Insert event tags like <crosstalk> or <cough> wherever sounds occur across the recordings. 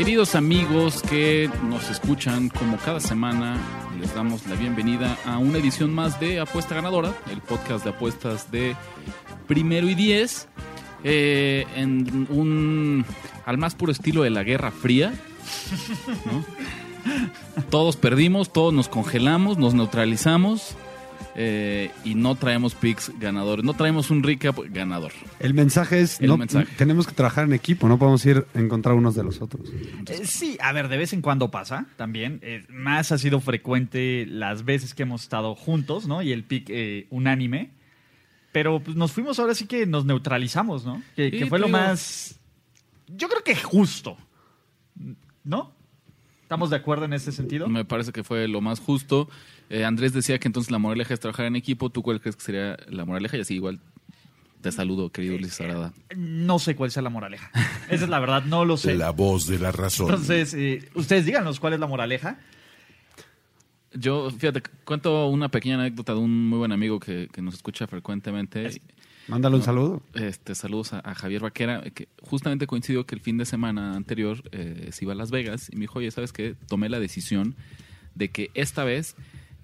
Queridos amigos que nos escuchan como cada semana, les damos la bienvenida a una edición más de Apuesta Ganadora, el podcast de apuestas de primero y diez, eh, en un al más puro estilo de la Guerra Fría. Todos perdimos, todos nos congelamos, nos neutralizamos. Eh, y no traemos picks ganadores, no traemos un recap ganador. El mensaje es, El no, mensaje. tenemos que trabajar en equipo, no podemos ir a encontrar unos de los otros. Eh, sí, a ver, de vez en cuando pasa también. Eh, más ha sido frecuente las veces que hemos estado juntos, ¿no? Y el pick eh, unánime. Pero pues, nos fuimos ahora sí que nos neutralizamos, ¿no? Que, Sí, que fue lo digo. más. Yo creo que justo. ¿No? ¿Estamos de acuerdo en ese sentido? Me parece que fue lo más justo. Eh, Andrés decía que entonces la moraleja es trabajar en equipo. ¿Tú cuál crees que sería la moraleja? Y así igual te saludo, querido Ulises Arada. No sé cuál sea la moraleja. Esa es la verdad, no lo sé. La voz de la razón. Entonces, eh, ustedes díganos cuál es la moraleja. Yo, fíjate, cuento una pequeña anécdota de un muy buen amigo que, que nos escucha frecuentemente. Mándale un saludo. Este, saludos a, a Javier Vaquera, que justamente coincidió que el fin de semana anterior eh, se iba a Las Vegas y me dijo, oye, ¿sabes qué? Tomé la decisión de que esta vez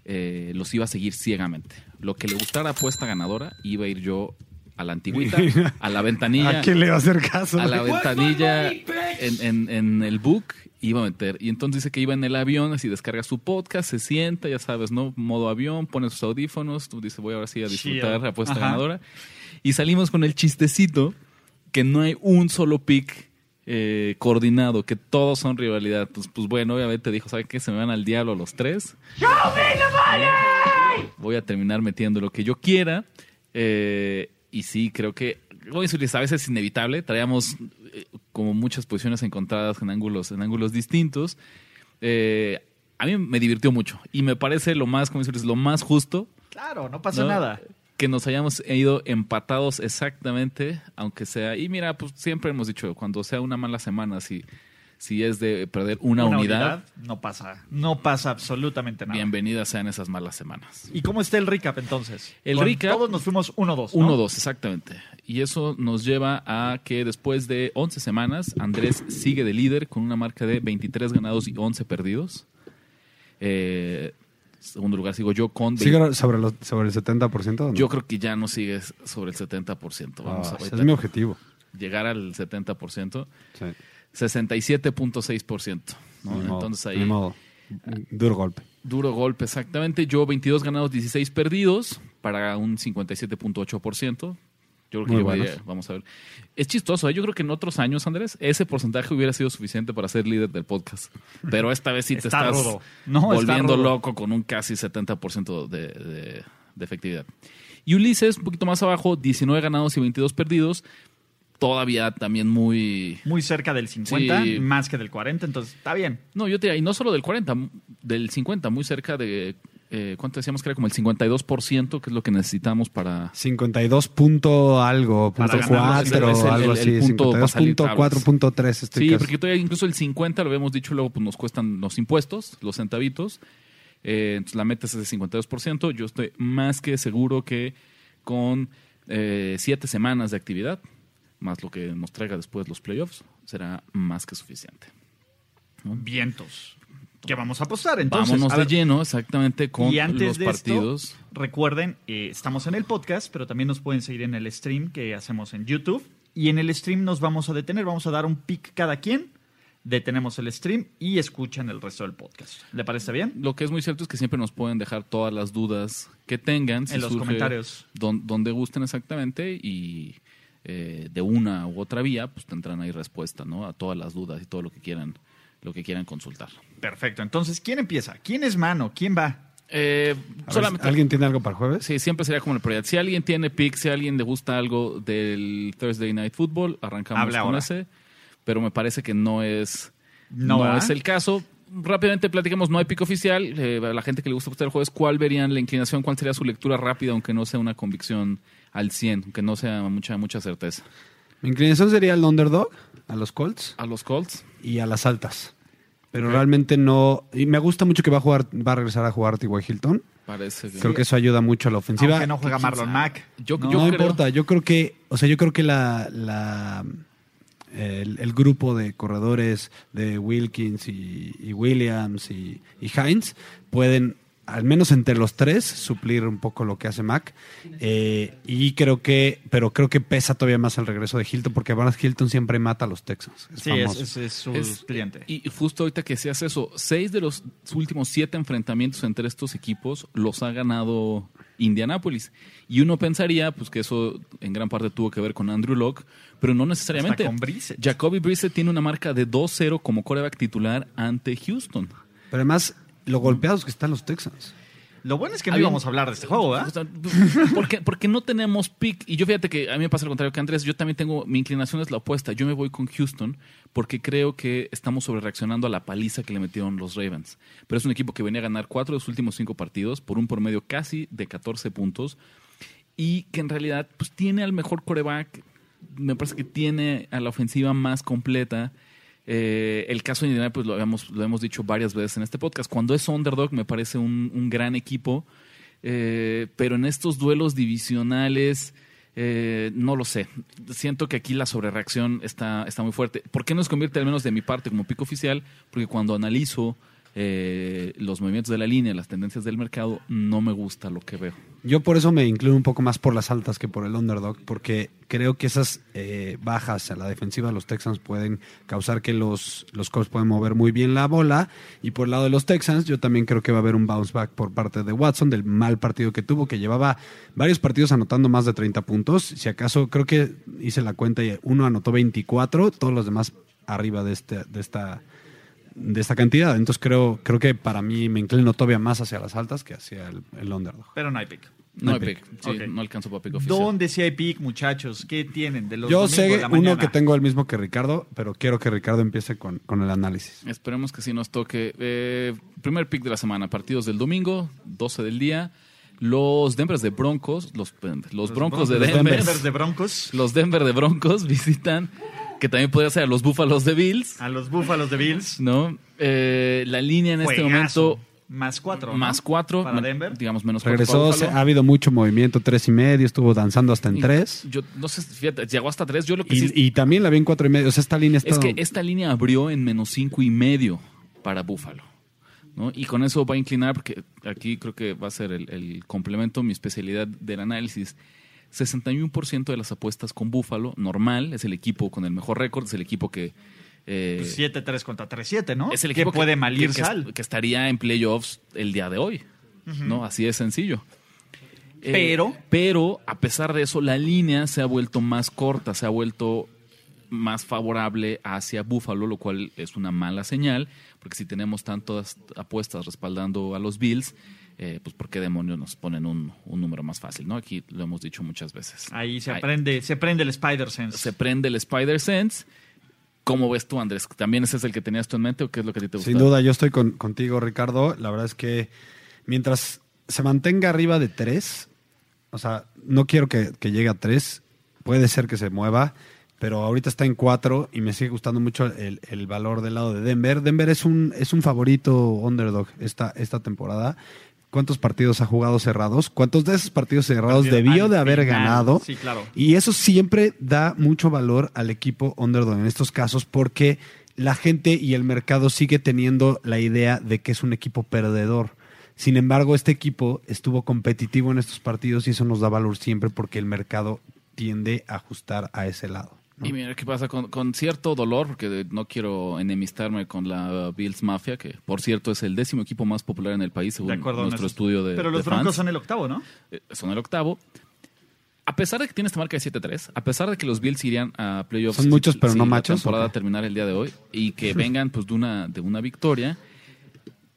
eh, los iba a seguir ciegamente. Lo que le gustara apuesta ganadora, iba a ir yo a la antigüita, <laughs> a la ventanilla ¿A quién le va a hacer caso? a la <laughs> ventanilla en, en- en el book iba a meter. Y entonces dice que iba en el avión, así descarga su podcast, se sienta, ya sabes, ¿no? Modo avión, pone sus audífonos, tú dices, voy ahora sí a disfrutar apuesta Ajá. ganadora. Y salimos con el chistecito que no hay un solo pick eh, coordinado, que todos son rivalidad. Pues, pues bueno, obviamente dijo, ¿sabe qué? Se me van al diablo los tres. Voy a terminar metiendo lo que yo quiera. Eh, y sí, creo que, como dice Ulises, a veces es inevitable. Traíamos eh, como muchas posiciones encontradas en ángulos, en ángulos distintos. Eh, a mí me divirtió mucho. Y me parece lo más, como lo más justo Claro, no pasa ¿no? nada. Que nos hayamos ido empatados exactamente, aunque sea. Y mira, pues siempre hemos dicho, cuando sea una mala semana, si, si es de perder una, unidad, no pasa. No pasa absolutamente nada. bienvenidas sean esas malas semanas. ¿Y cómo está el recap entonces? El Con recap- Todos nos fuimos 1-2. ¿no? 1-2, exactamente. Y eso nos lleva a que después de 11 semanas, Andrés sigue de líder con una marca de 23 ganados y 11 perdidos. Eh, segundo lugar sigo yo con... ¿Sigue 20 sobre, los, sobre el 70%? o no? Yo creo que ya no sigues sobre el 70%. Vamos Ah, a ese es mi objetivo. llegar al 70%. Sí. 67.6%. ¿no? Ni modo, Entonces ahí, ni modo. Duro golpe. duro golpe exactamente. Yo 22 ganados, 16 perdidos para un 57.8%. Yo creo que buenos. vamos a ver. Es chistoso, ¿eh? yo creo que en otros años, Andrés, ese porcentaje hubiera sido suficiente para ser líder del podcast. Pero esta vez sí te Está estás rudo. No, está volviendo loco con un casi 70% de, de- de efectividad. Y Ulises, un poquito más abajo, 19 ganados y 22 perdidos. Todavía también muy, Muy cerca del 50, Sí. más que del 40, entonces está bien. No, yo te diría, y no solo del 40, del 50, muy cerca de, eh, ¿cuánto decíamos que era? Como el 52%, que es lo que necesitamos para... 52 punto algo, punto ganar los 4, es el- algo el- así. el salir 52.4.3 estoy Sí, porque todavía incluso el 50, lo habíamos dicho, luego pues nos cuestan los impuestos, los centavitos. Eh, entonces la meta es ese 52%. Yo estoy más que seguro que con eh, siete semanas de actividad, más lo que nos traiga después los playoffs, será más que suficiente. Vientos. ¿Qué vamos a apostar entonces? Vámonos A de ver, lleno exactamente con y antes los de partidos. esto, recuerden, eh, estamos en el podcast, pero también nos pueden seguir en el stream que hacemos en YouTube. Y en el stream nos vamos a detener, vamos a dar un pick cada quien, detenemos el stream y escuchan el resto del podcast. ¿Le parece bien? Lo que es muy cierto es que siempre nos pueden dejar todas las dudas que tengan. En los surge comentarios. don- donde gusten exactamente y eh, de una u otra vía, pues tendrán ahí respuesta, ¿no? A todas las dudas y todo lo que quieran, lo que quieran consultar. Perfecto. Entonces, ¿quién empieza? ¿Quién es mano? ¿Quién va? Eh, ver, solamente, ¿Alguien tiene algo para el jueves? Sí, siempre sería como la prioridad. Si alguien tiene pick, si a alguien le gusta algo del Thursday Night Football, arrancamos con ahora. ese. Pero me parece que no es, No, es el caso. rápidamente platiquemos, no hay pico oficial. eh, a la gente que le gusta el jueves, ¿cuál verían la inclinación? ¿Cuál sería su lectura rápida, aunque no sea una convicción al 100, aunque no sea mucha, mucha certeza? Mi inclinación sería el underdog, a los Colts A los Colts. y a las altas. Pero realmente no. Y me gusta mucho que va a jugar, va a regresar a jugar T.Y. Hilton. Parece que. Creo que eso ayuda mucho a la ofensiva. Aunque no juega Marlon. Mack. Yo, No, yo no creo- importa, yo creo que, o sea, yo creo que la, la el, el grupo de corredores de Wilkins y, y Williams y, y Hines pueden, al menos entre los tres, suplir un poco lo que hace Mac. Eh, y creo que, pero creo que pesa todavía más el regreso de Hilton, porque Barnes Hilton siempre mata a los Texans. Es Sí, es, famoso. es- es su Es- cliente. Y justo ahorita que se hace eso, seis de los últimos siete enfrentamientos entre estos equipos los ha ganado Indianapolis. Y uno pensaría pues que eso en gran parte tuvo que ver con Andrew Locke, pero no necesariamente. Hasta con Brissett. Jacoby Brissett tiene una marca de 2-0 como coreback titular ante Houston. Pero además, lo golpeados que están los Texans. Lo bueno es que no Había- íbamos a hablar de este juego, ¿verdad? porque, porque no tenemos pick. Y yo fíjate que a mí me pasa lo contrario que Andrés. Yo también tengo, mi inclinación es la opuesta. Yo me voy con Houston porque creo que estamos sobre reaccionando a la paliza que le metieron los Ravens. Pero es un equipo que venía a ganar cuatro de los últimos cinco partidos por un promedio casi de 14 puntos y que en realidad pues tiene al mejor coreback. Me parece que tiene a la ofensiva más completa. Eh, el caso de Indianapolis pues, lo, habíamos, lo hemos dicho varias veces en este podcast. Cuando es underdog me parece un, un gran equipo, eh, pero en estos duelos divisionales eh, no lo sé. Siento que aquí la sobrereacción está, está muy fuerte. ¿Por qué no se convierte al menos de mi parte como pico oficial? Porque cuando analizo eh, los movimientos de la línea, las tendencias del mercado, no me gusta lo que veo. Yo por eso me inclino un poco más por las altas que por el underdog, porque creo que esas eh, bajas a la defensiva de los Texans pueden causar que los, los Colts pueden mover muy bien la bola. Y por el lado de los Texans, yo también creo que va a haber un bounce back por parte de Watson, del mal partido que tuvo, que llevaba varios partidos anotando más de 30 puntos. Si acaso, creo que hice la cuenta y uno anotó 24, todos los demás arriba de, este, de esta de esta cantidad. Entonces creo, creo que para mí me inclino todavía más hacia las altas que hacia el, el underdog. Pero no hay pick. No, hay hay pick. Sí, no alcanzo para pico oficial. ¿Dónde sí hay pick, muchachos? ¿Qué tienen de los Yo de sé la uno mañana? que tengo el mismo que Ricardo, pero quiero que Ricardo empiece con, con el análisis. Esperemos que sí nos toque. Eh, primer pick de la semana, partidos del domingo, 12 del día. Los Denver de Broncos, los, los Broncos de Los Denver, Denver de Broncos. los Denver de Broncos <laughs> visitan, que también podría ser a los Búfalos de Bills, A los Búfalos de Bills. ¿no? Eh, la línea en este momento, Más cuatro. ¿no? más cuatro, Para Denver. digamos menos cuatro Regresó, se- ha habido mucho movimiento, tres y medio, estuvo danzando hasta en Y tres. Yo no sé, fíjate, llegó hasta tres. Yo lo que sí Y, y también la vi en cuatro y medio. O sea, esta línea está... Es que esta línea abrió en menos cinco y medio para Búfalo. ¿no? Y con eso va a inclinar, porque aquí creo que va a ser el, el complemento, mi especialidad del análisis. 61% de las apuestas con Búfalo, normal, es el equipo con el mejor récord, es el equipo que... eh, Pues 7-3 contra 3-7, ¿no? es el que equipo puede malir que, que- sal. que estaría en playoffs el día de hoy. ¿no? Así de sencillo. Eh, Pero- pero, a pesar de eso, la línea se ha vuelto más corta, se ha vuelto más favorable hacia Buffalo, lo cual es una mala señal, porque si tenemos tantas apuestas respaldando a los Bills, eh, pues ¿por qué demonios nos ponen un, un número más fácil? ¿no? Aquí lo hemos dicho muchas veces. Ahí se Ahí- aprende, se prende el Spider Sense. se prende el Spider Sense. ¿Cómo ves tú, Andrés? ¿También ese es el que tenías tú en mente o qué es lo que a ti te gusta? Sin duda, yo estoy con- contigo, Ricardo. La verdad es que mientras se mantenga arriba de tres, o sea, no quiero que, que llegue a tres, puede ser que se mueva, pero ahorita está en cuatro y me sigue gustando mucho el, el valor del lado de Denver. Denver es un, es un favorito underdog esta, esta temporada. ¿Cuántos partidos ha jugado cerrados? ¿Cuántos de esos partidos cerrados Partido debió de haber final. ganado? Sí, claro. Y eso siempre da mucho valor al equipo underdog en estos casos porque la gente y el mercado sigue teniendo la idea de que es un equipo perdedor. Sin embargo, este equipo estuvo competitivo en estos partidos y eso nos da valor siempre porque el mercado tiende a ajustar a ese lado. ¿No? Y mira qué pasa con, con cierto dolor, porque no quiero enemistarme con la Bills Mafia, que por cierto es el décimo equipo más popular en el país según De acuerdo. nuestro estudio de Pero los de Broncos fans. son el octavo, ¿no? Eh, son el octavo. A pesar de que tiene esta marca de 7-3, a pesar de que los Bills irían a playoffs, Son muchos, pero si no la machos, temporada ¿o qué? terminara el día de hoy y que vengan pues de una de una victoria.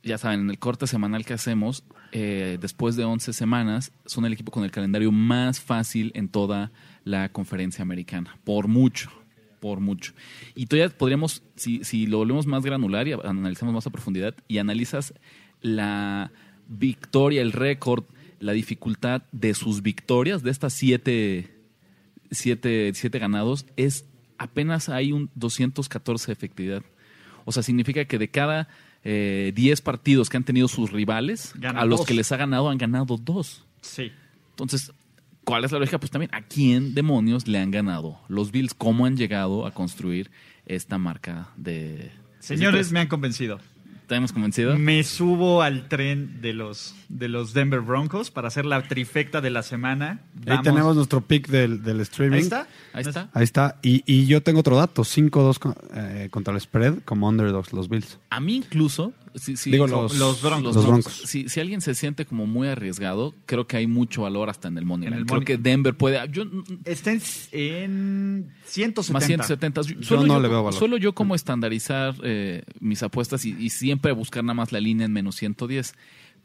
Ya saben, en el corte semanal que hacemos, eh, después de 11 semanas, son el equipo con el calendario más fácil en toda la conferencia americana, por mucho. por mucho. Y todavía podríamos, si, si lo volvemos más granular y analizamos más a profundidad y analizas la victoria, el récord, la dificultad de sus victorias, de estas siete, siete, siete ganados, es apenas hay un 214 de efectividad. O sea, significa que de cada eh, 10 partidos que han tenido sus rivales, a los dos. que les ha ganado, han ganado dos. Sí. Entonces, ¿cuál es la lógica? Pues también, ¿a quién demonios le han ganado los Bills? ¿Cómo han llegado a construir esta marca de... Señores, me han convencido. ¿Te hemos convencido? Me subo al tren de los, de los Denver Broncos para hacer la trifecta de la semana. Ahí Vamos. tenemos nuestro pick del, del streaming. Ahí está. Ahí está. Ahí está. Y, y yo tengo otro dato: 5-2 con- eh, contra el spread como underdogs los Bills. A mí incluso, si, si- Digo, los- los Broncos. los Broncos. Si, si alguien se siente como muy arriesgado, creo que hay mucho valor hasta en el money. En el line. Creo money- que Denver puede... Yo, Está en, en 170. más 170. Yo Suelo no yo, le veo valor. suelo yo como estandarizar eh, mis apuestas y, y siempre buscar nada más la línea en menos 110.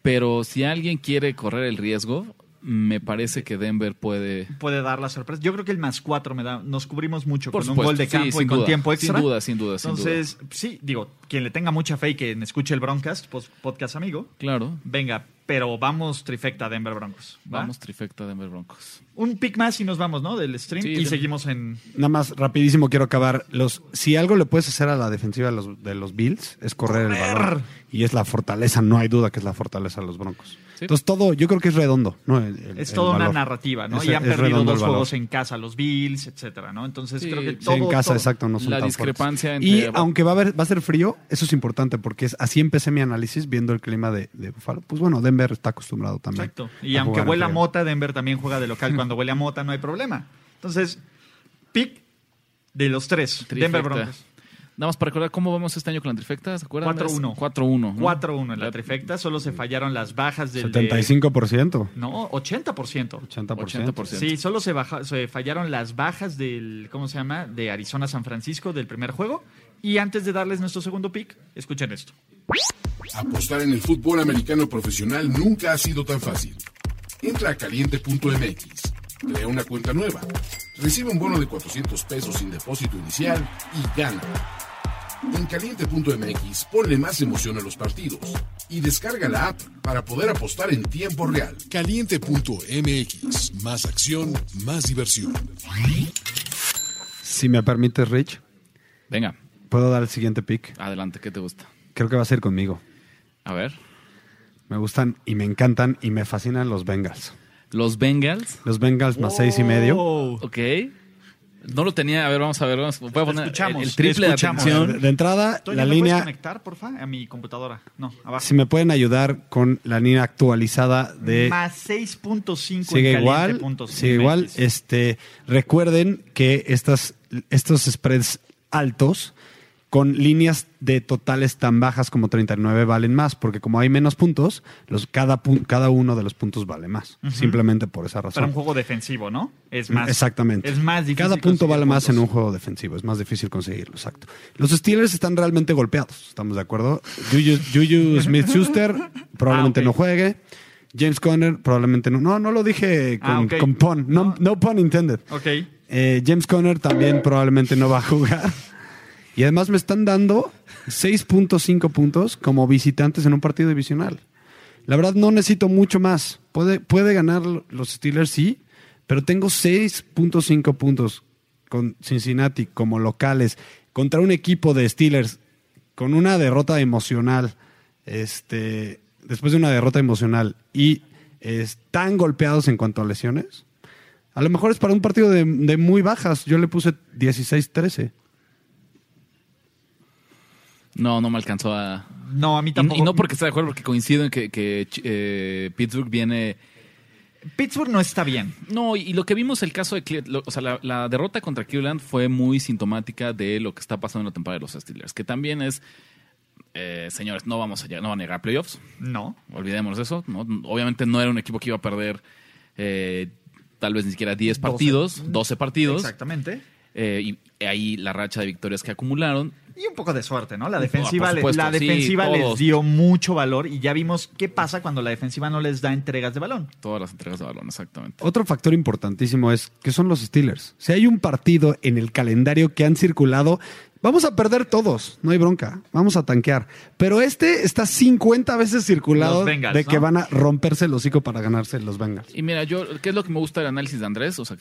Pero si alguien quiere correr el riesgo, me parece que Denver puede... Puede dar la sorpresa. Yo creo que el más 4 me da. Nos cubrimos mucho Por con un gol de sí, campo y con duda, tiempo extra. Sin duda, sin duda, sin duda. Entonces, sí, digo, quien le tenga mucha fe y quien escuche el Broncast, pues, podcast amigo, Claro. venga, pero vamos trifecta Denver Broncos. ¿va? Vamos, trifecta Denver Broncos. Un pick más y nos vamos, ¿no? Del stream Sí, y de- seguimos en. Nada más rapidísimo quiero acabar. Los, si algo le puedes hacer a la defensiva de los, de los Bills es correr, el Correr. balón. Y es la fortaleza, no hay duda que es la fortaleza de los Broncos. Sí. Entonces todo, yo creo que es redondo. ¿no? El- el- Es el toda una narrativa, ¿no? Es- y han perdido dos juegos en casa, los Bills, etcétera, ¿no? Entonces Sí, creo que Sí, todo. en casa, todo- exacto, no son La tan discrepancia fuertes. entre- Y aunque va a, haber, va a ser frío, eso es importante porque es, así empecé mi análisis viendo el clima de, de Buffalo. Pues bueno, Denver está acostumbrado también. Exacto. Y a aunque huela mota, Denver también juega de local. <laughs> Cuando huele a mota no hay problema. Entonces, pick de los tres. Trifecta. Denver Broncos. Nada más para recordar cómo vamos este año con la trifecta, ¿se acuerdan? 4-1. 4-1. ¿no? 4-1 en la trifecta. Solo se fallaron las bajas del. de- 75%. no, 80%. 80%. 80%. Sí, solo se, baja- se fallaron las bajas del, ¿cómo se llama? De Arizona San Francisco del primer juego. Y antes de darles nuestro segundo pick, escuchen esto. Apostar en el fútbol americano profesional nunca ha sido tan fácil. Entra a caliente.mx, crea una cuenta nueva, recibe un bono de 400 pesos sin depósito inicial y gana. En caliente.mx ponle más emoción a los partidos y descarga la app para poder apostar en tiempo real. Caliente.mx. Más acción, más diversión. Si me permites, Rich, Venga, puedo dar el siguiente pick. adelante, ¿qué te gusta? Creo que va a ser conmigo. A ver. Me gustan y me encantan y me fascinan los Bengals. Los Bengals. Los Bengals más seis y medio. Wow. Ok. No lo tenía. A ver, vamos a ver. Vamos, voy a poner escuchamos, el, el triple de atención. De, de entrada, Toño, la ¿me puedes línea, conectar, porfa, a mi computadora? No, abajo. si me pueden ayudar con la línea actualizada de... Más 6.5 sigue en igual, sigue igual. Este, recuerden que estas, estos spreads altos con líneas de totales tan bajas como 39 valen más, porque como hay menos puntos, los, cada, cada uno de los puntos vale más. Simplemente por esa Para razón. un juego defensivo, ¿no? Es más. Exactamente. Es más difícil. Cada punto vale más en un juego defensivo, es más difícil conseguirlo, exacto. Los Steelers están realmente golpeados, ¿estamos de acuerdo? Juju, Juju Smith-Schuster <laughs> probablemente Ah, ok. no juegue. James Conner probablemente no. No, no lo dije con, Ah, con pun. No, no pun intended. Ok. Eh, James Conner también probablemente no va a jugar. Y además me están dando 6.5 puntos como visitantes en un partido divisional. La verdad no necesito mucho más. Puede, puede ganar los Steelers, sí, pero tengo 6.5 puntos con Cincinnati como locales contra un equipo de Steelers con una derrota emocional, este, después de una derrota emocional y están golpeados en cuanto a lesiones. A lo mejor es para un partido de, muy bajas. Yo le puse 16-13. No, no me alcanzó a. No, a mí tampoco. y no porque esté de acuerdo, porque coincido en que, que, eh, Pittsburgh viene. Pittsburgh no está bien. No, y lo que vimos el caso de Cle- lo- o sea, la, la derrota contra Cleveland fue muy sintomática de lo que está pasando en la temporada de los Steelers, que también es, eh, señores, no vamos a llegar, no van a llegar a playoffs, No. olvidémonos eso. ¿no? Obviamente no era un equipo que iba a perder eh, tal vez ni siquiera 10 12. partidos, 12 partidos. Exactamente. eh, y ahí la racha de victorias que acumularon. Y un poco de suerte, ¿no? La por defensiva, supuesto, la sí, defensiva les dio mucho valor y ya vimos qué pasa cuando la defensiva no les da entregas de balón. Todas las entregas de balón, exactamente. Otro factor importantísimo es que son los Steelers. Si hay un partido en el calendario que han circulado, vamos a perder todos, no hay bronca, vamos a tanquear. Pero este está 50 veces circulado Bengals, de que ¿no? van a romperse el hocico para ganarse los Bengals. Y mira, yo, ¿qué es lo que me gusta del análisis de Andrés? O sea,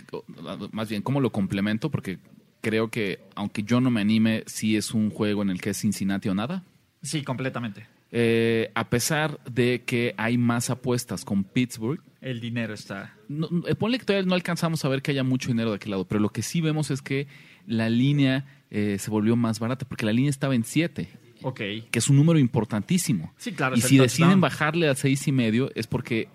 más bien, ¿cómo lo complemento? Porque creo que, aunque yo no me anime, sí es un juego en el que es Cincinnati o nada. Sí, completamente. Eh, a pesar de que hay más apuestas con Pittsburgh, El dinero está. no, eh, ponle que todavía no alcanzamos a ver que haya mucho dinero de aquel lado, pero lo que sí vemos es que la línea eh, se volvió más barata, porque la línea estaba en 7, Ok. que es un número importantísimo. Sí, claro, Y si deciden bajarle a seis y medio, es porque,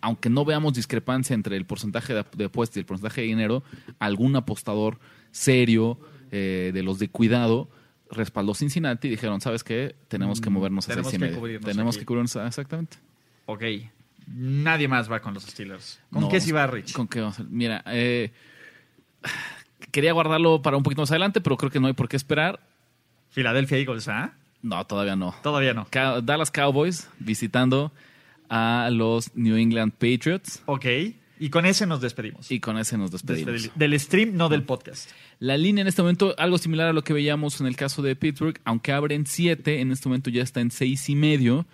aunque no veamos discrepancia entre el porcentaje de, de apuestas y el porcentaje de dinero, algún apostador serio eh, de los de cuidado respaldó Cincinnati y dijeron, ¿sabes qué? Tenemos que movernos a Mm, tenemos seis y que medio. cubrirnos Tenemos aquí". que cubrirnos, ah, exactamente. Ok. Nadie más va con los Steelers. ¿Con No, qué si va Rich? ¿Con qué vamos a- Mira, eh, quería guardarlo para un poquito más adelante, pero creo que no hay por qué esperar. Philadelphia Eagles, ¿ah? No, todavía no. Todavía no. Ca- Dallas Cowboys visitando a los New England Patriots Ok. Y con ese nos despedimos. y con ese nos despedimos. Del stream, no del podcast. La línea en este momento, algo similar a lo que veíamos en el caso de Pittsburgh, aunque abren siete, en este momento ya está en seis y medio.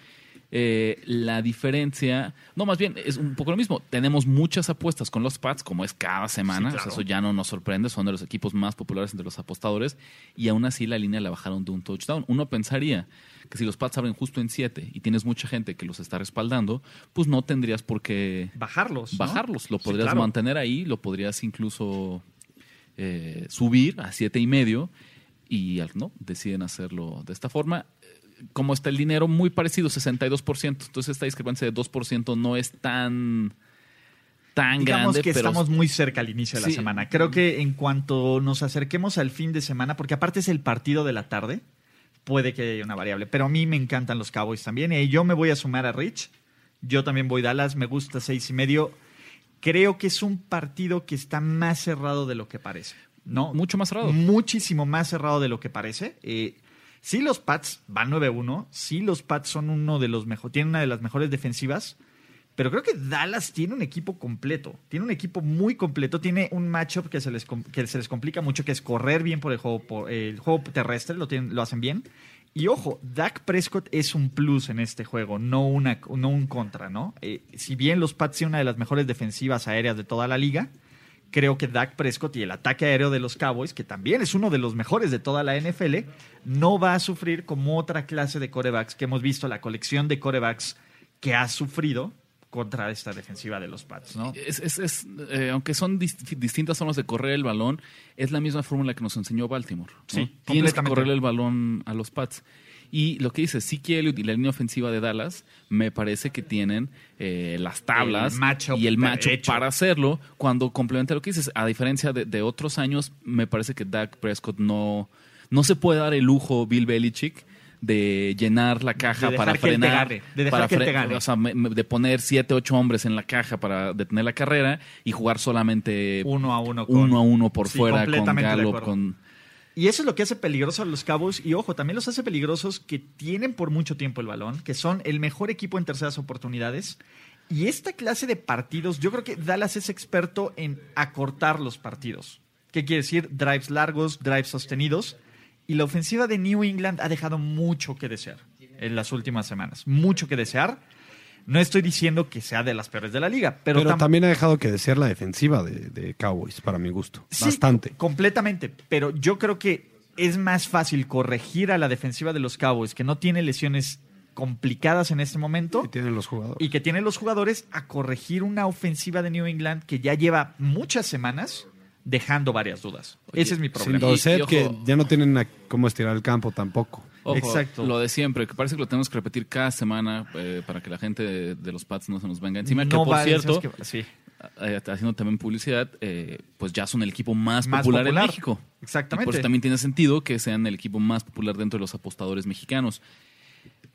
Eh, la diferencia, no, más bien es un poco lo mismo. Tenemos muchas apuestas con los Pats, como es cada semana. Sí, o sea, claro. eso ya no nos sorprende. Son de los equipos más populares entre los apostadores. Y aún así la línea la bajaron de un touchdown. Uno pensaría que si los Pats abren justo en siete y tienes mucha gente que los está respaldando, pues no tendrías por qué Bajarlos. ¿no? bajarlos. Lo Sí, podrías claro. mantener ahí, lo podrías incluso eh, subir a siete y medio y no deciden hacerlo de esta forma. Como está el dinero muy parecido, 62%. Entonces esta discrepancia de 2% no es tan tan Digamos grande, que pero estamos muy cerca al inicio de la semana. Creo que en cuanto nos acerquemos al fin de semana, porque aparte es el partido de la tarde, puede que haya una variable. Pero a mí me encantan los Cowboys también. Y yo me voy a sumar a Rich. Yo también voy Dallas. Me gusta seis y medio. Creo que es un partido que está más cerrado de lo que parece. ¿no? mucho más cerrado. Muchísimo más cerrado de lo que parece. Eh, sí, los Pats van 9-1. Sí, los Pats son uno de los mejores. Tienen una de las mejores defensivas. Pero creo que Dallas tiene un equipo completo. Tiene un equipo muy completo. Tiene un matchup que se les, que se les complica mucho, que es correr bien por el juego, por, el juego terrestre. Lo, tienen, lo hacen bien. Y ojo, Dak Prescott es un plus en este juego, no, una, no un contra, ¿no? Eh, si bien los Pats tienen una de las mejores defensivas aéreas de toda la liga, creo que Dak Prescott y el ataque aéreo de los Cowboys, que también es uno de los mejores de toda la NFL, no va a sufrir como otra clase de corebacks que hemos visto, la colección de corebacks que ha sufrido contra esta defensiva de los Pats, ¿no? Es, es- es, eh, aunque son dis- distintas formas de correr el balón, es la misma fórmula que nos enseñó Baltimore. ¿no? Sí, Tienes que correr el balón a los Pats. Y lo que dice Zeke Elliott y la línea ofensiva de Dallas, me parece que tienen eh, las tablas El y el hecho. para hacerlo. Cuando complementa lo que dices, a diferencia de, de otros años, me parece que Dak Prescott no, no se puede dar el lujo, Bill Belichick, de llenar la caja De para frenar, gane, de dejar para que él te fre- gane. o sea, me- me- de poner siete, ocho hombres en la caja para detener la carrera y jugar solamente Uno a uno con- uno a uno por Sí, fuera con Gallup, con Y eso es lo que hace peligroso a los Cowboys. Y ojo, también los hace peligrosos que tienen por mucho tiempo el balón, que son el mejor equipo en terceras oportunidades. Y esta clase de partidos, yo creo que Dallas es experto en acortar los partidos. ¿Qué quiere decir? Drives largos, drives sostenidos. Y la ofensiva de New England ha dejado mucho que desear en las últimas semanas. Mucho que desear. No estoy diciendo que sea de las peores de la liga, pero, Pero, tam- también ha dejado que desear la defensiva de, de Cowboys, para mi gusto. Sí, Bastante. Completamente. Pero yo creo que es más fácil corregir a la defensiva de los Cowboys, que no tiene lesiones complicadas en este momento, Que tienen los jugadores. y que tiene los jugadores a corregir una ofensiva de New England que ya lleva muchas semanas dejando varias dudas. Oye, Ese es mi Sin problema. dos. Dorset, Y- y ojo- que ya no tienen a cómo estirar el campo tampoco. Ojo, Exacto. lo de siempre, que parece que lo tenemos que repetir cada semana eh, para que la gente de, de los Pats no se nos venga encima. que por cierto, ¿sabes qué? sí. eh, haciendo también publicidad, eh, pues ya son el equipo más, Más popular, popular. en México. Exactamente. Y por eso también tiene sentido que sean el equipo más popular dentro de los apostadores mexicanos.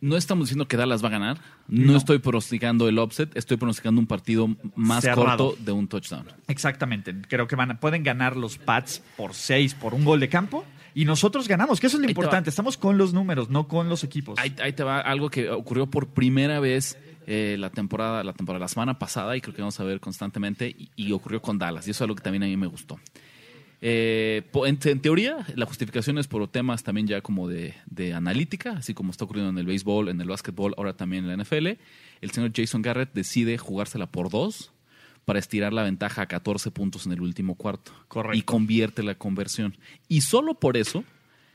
No estamos diciendo que Dallas va a ganar. No, No. estoy pronosticando el upset. Estoy pronosticando un partido más Cerrado. corto de un touchdown. Exactamente. Creo que van a- pueden ganar los Pats por seis, por un gol de campo. Y nosotros ganamos, que eso es lo importante. Estamos con los números, no con los equipos. Ahí, ahí te va algo que ocurrió por primera vez eh, la temporada, la temporada, la semana pasada, y creo que vamos a ver constantemente, y, y ocurrió con Dallas. Y eso es algo que también a mí me gustó. Eh, en, en teoría, la justificación es por temas también ya como de, de analítica, así como está ocurriendo en el béisbol, en el básquetbol, ahora también en la NFL. El señor Jason Garrett decide jugársela por dos para estirar la ventaja a 14 puntos en el último cuarto. Correcto. Y convierte la conversión. Y solo por eso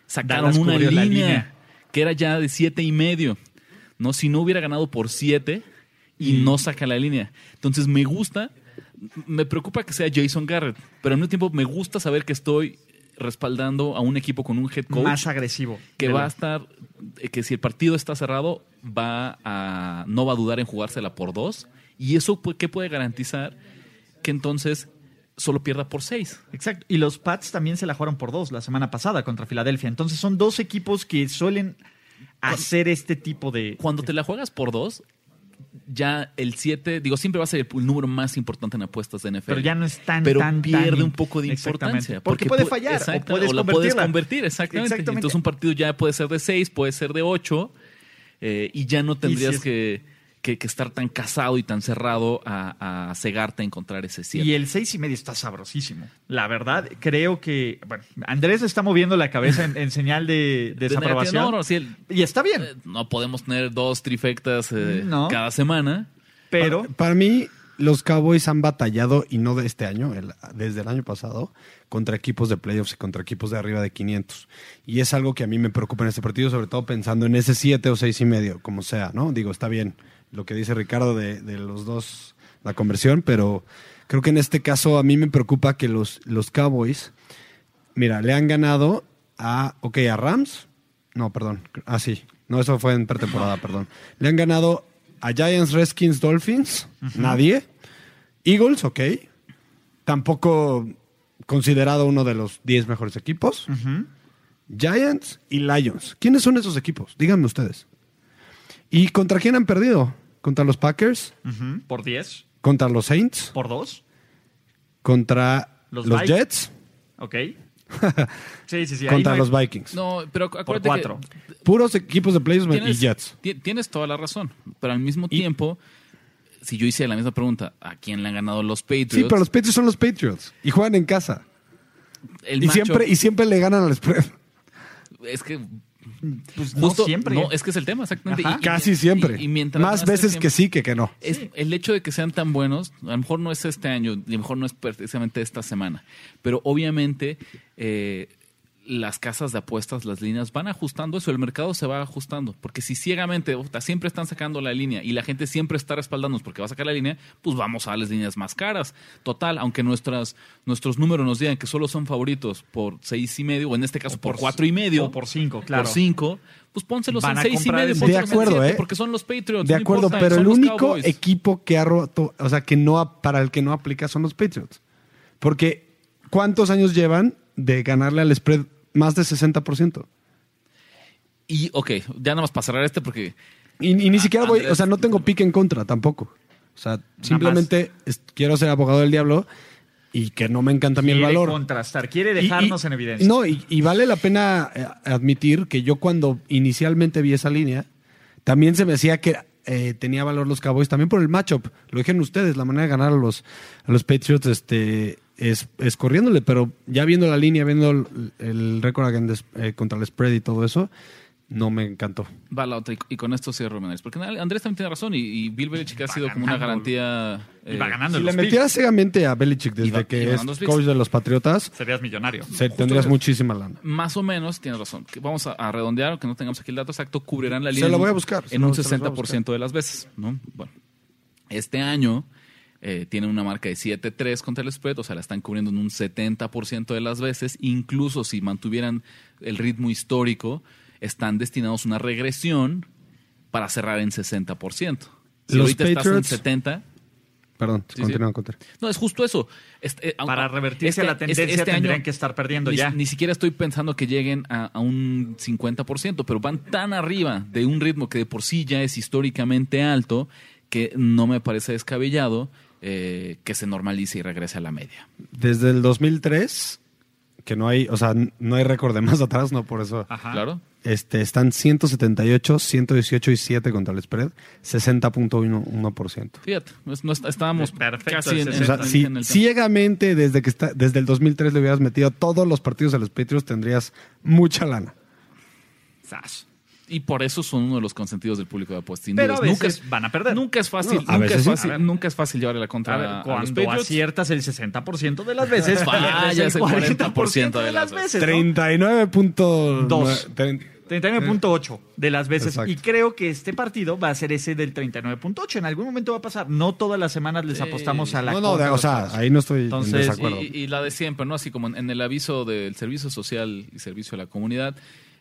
sacaron Dallas una línea, que era ya de siete y medio. ¿no? Si no hubiera ganado por siete y no saca la línea. Entonces me gusta, me preocupa que sea Jason Garrett, pero al mismo tiempo me gusta saber que estoy respaldando a un equipo con un head coach Más agresivo. que va a estar, eh, que si el partido está cerrado, va a, no va a dudar en jugársela por dos. Y eso, pu- ¿qué puede garantizar? Que entonces solo pierda por seis. Exacto. Y los Pats también se la jugaron por dos la semana pasada contra Filadelfia. Entonces son dos equipos que suelen hacer este tipo de. Cuando te la juegas por dos, ya el 7, digo, siempre va a ser el, número más importante en apuestas de NFL. Pero ya no es tan, Pero tan, pierde tan- un poco de importancia. Porque, puede pu- fallar o puedes la puedes convertir, exactamente. Exactamente. Entonces un partido ya puede ser de 6, puede ser de 8, y ya no tendrías es- que, que- que estar tan casado y tan cerrado a, a cegarte a encontrar ese 7. Y el seis y medio está sabrosísimo. La verdad, creo que. Bueno, Andrés está moviendo la cabeza en, en señal de <laughs> desaprobación. No, no, sí, el- Y está bien. eh, no podemos tener dos trifectas eh, No. cada semana. Pero. Para, para mí, los Cowboys han batallado, y no de este año, el- desde el año pasado, contra equipos de playoffs y contra equipos de arriba de 500. Y es algo que a mí me preocupa en este partido, sobre todo pensando en ese 7 o seis y medio, como sea, ¿no? Digo, está bien lo que dice Ricardo de, de los dos, la conversión, pero creo que en este caso a mí me preocupa que los, los Cowboys, mira, le han ganado a, ok, a Rams, no, perdón, ah, sí, no, eso fue en pretemporada, perdón. Le han ganado a Giants, Redskins, Dolphins, nadie. Eagles, ok. Tampoco considerado uno de los 10 mejores equipos. Giants y Lions. ¿Quiénes son esos equipos? Díganme ustedes. ¿Y contra quién han perdido? ¿Contra los Packers? Por 10. ¿Contra los Saints? Por 2. ¿Contra Los. Jets? Ok. <laughs> Sí, sí, sí. ¿Contra no hay- los Vikings? No, pero Por acuérdate cuatro. que Puros equipos de playoffs y tienes, Jets. ti- tienes toda la razón. Pero al mismo Y- tiempo, si yo hice la misma pregunta, ¿a quién le han ganado los Patriots? Sí, pero los Patriots son los Patriots. Y juegan en casa. el Y siempre, y siempre le ganan al spread. Es que Pues no justo, siempre. No, es que es el tema, exactamente. Y- y- Casi siempre. y- y mientras Más veces que sí que que no. Es el hecho de que sean tan buenos, a lo mejor no es este año, y a lo mejor no es precisamente esta semana, pero obviamente eh, las casas de apuestas, las líneas van ajustando eso, el mercado se va ajustando, porque si ciegamente siempre están sacando la línea y la gente siempre está respaldándonos porque va a sacar la línea, pues vamos a las líneas más caras. Total, aunque nuestras, nuestros números nos digan que solo son favoritos por seis y medio, o en este caso por, por cuatro y medio, o por cinco, claro. por cinco, pues pónselos Van en seis y medio, De en acuerdo, siete, ¿eh? porque son los Patriots. De no acuerdo, importa, pero el único Cowboys. equipo que ha roto, o sea, que no ha- para el que no aplica son los Patriots. Porque ¿cuántos años llevan de ganarle al spread más de 60%? Y, ok, ya nada más para cerrar este porque Y, y ni siquiera voy, Andrés- o sea, no tengo pique en contra tampoco. O sea, simplemente es- quiero ser abogado del diablo y que no me encanta a mí el Quiere valor. contrastar, quiere dejarnos y- en evidencia. No, y, y vale la pena eh, admitir que yo cuando inicialmente vi esa línea, también se me decía que eh, tenía valor los Cowboys, también por el matchup. Lo dijeron ustedes, la manera de ganar a los, a los Patriots este, es, es corriéndole, pero ya viendo la línea, viendo el, el récord eh, contra el spread y todo eso, no me encantó. va la otra. Y, y con esto cierro, Menales. Porque Andrés también tiene razón y, y Bill Belichick ha sido como una garantía. Y va eh, ganando Si le metieras ciegamente a Belichick desde Iba- que iba es coach de los Patriotas, Serías millonario. se- tendrías muchísima lana. Más o menos, tiene razón. Que vamos a, a redondear, aunque no tengamos aquí el dato exacto, cubrirán la Se línea. lo en voy a un- buscar, se En lo- un se los voy a 60% de las veces, ¿no? Bueno, este año eh, tiene una marca de 7-3 contra el spread, o sea, la están cubriendo en un 70% de las veces. Incluso si mantuvieran el ritmo histórico, están destinados a una regresión para cerrar en 60%. Si Los ahorita estás en Patriots- 70, Perdón, Sí, continúa, sí. continúa. No, es justo eso. Este, eh, Para revertirse este- la tendencia este- este tendrían año que estar perdiendo ni, ya. Ni siquiera estoy pensando que lleguen a, a un 50%, pero van tan arriba de un ritmo que de por sí ya es históricamente alto que no me parece descabellado eh, que se normalice y regrese a la media. Desde el 2003, que no hay, o sea, no hay récord de más atrás, no por eso. Ajá. ¿Claro? Este, están 178, 118 y 7 contra el spread, 60.1%. Fíjate, no est- estábamos Perfecto, casi en, ese O sea, en- si en el ciegamente desde que está, desde el 2003 le hubieras metido a todos los partidos de los Patriots, tendrías mucha lana. Sas. Y por eso son uno de los consentidos del público de apuestas. sin Pero a dudas. veces van a perder. Nunca es fácil, No, a nunca, veces es fácil nunca es fácil llevarle la contra A ver, a los cuando Patriots. aciertas el 60% de las <laughs> veces, Fallas el 40% de las veces. ¿no? 39.2. Dos. Tre- 39.8 de las veces. Exacto. Y creo que este partido va a ser ese del 39.8. En algún momento va a pasar. No todas las semanas les Sí. apostamos a la No, no, contra de- o sea, ahí no estoy Entonces, en desacuerdo. Y, y la de siempre, ¿no? Así como en, en el aviso del servicio social y servicio a la comunidad,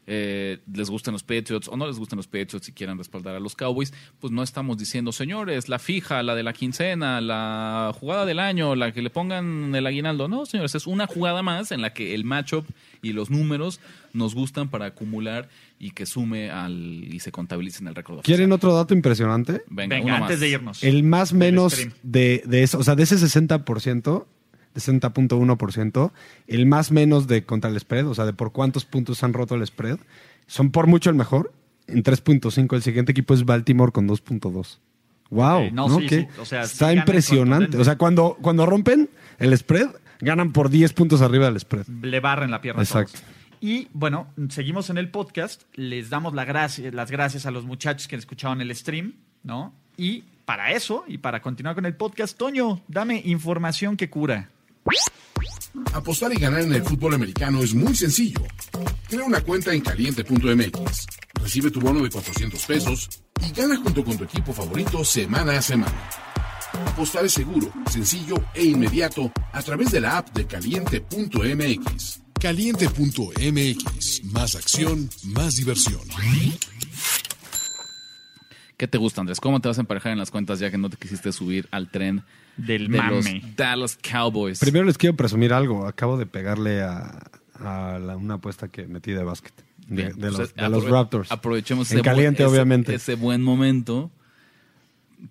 eh, les gustan los Patriots o no les gustan los Patriots y quieran respaldar a los Cowboys, pues no estamos diciendo, señores, la fija, la de la quincena, la jugada del año, la que le pongan el aguinaldo. No, señores, es una jugada más en la que el matchup y los números nos gustan para acumular y que sume al y se contabilice en el récord. oficial. ¿Quieren otro dato impresionante? Venga, Venga, uno antes más. de irnos. El más menos de, de eso, o sea, de ese 60%, de 60.1%, el más menos de contra el spread, o sea, de por cuántos puntos han roto el spread, son por mucho el mejor, en 3.5. El siguiente equipo es Baltimore con 2.2. Wow, Ok, no, ¿no? sí, o sea, está impresionante. O sea, cuando, cuando rompen el spread, ganan por 10 puntos arriba del spread. le barren la pierna Exacto. todos. Y bueno, seguimos en el podcast. Les damos la gracia- las gracias a los muchachos que escucharon el stream, ¿no? Y para eso, y para continuar con el podcast, Toño, dame información que cura. Apostar y ganar en el fútbol americano es muy sencillo. Crea una cuenta en caliente.mx, recibe tu bono de 400 pesos y gana junto con tu equipo favorito semana a semana. Apostar es seguro, sencillo e inmediato a través de la app de caliente.mx. Caliente.mx. Más acción, más diversión. ¿Qué te gusta, Andrés? ¿Cómo te vas a emparejar en las cuentas ya que no te quisiste subir al tren Del de mame. los Dallas Cowboys? Primero les quiero presumir algo. Acabo de pegarle a, a la- una apuesta que metí de básquet. De, Bien, de los, pues, de los Raptors. Aprovechemos En ese buen- caliente, ese- obviamente. Ese buen momento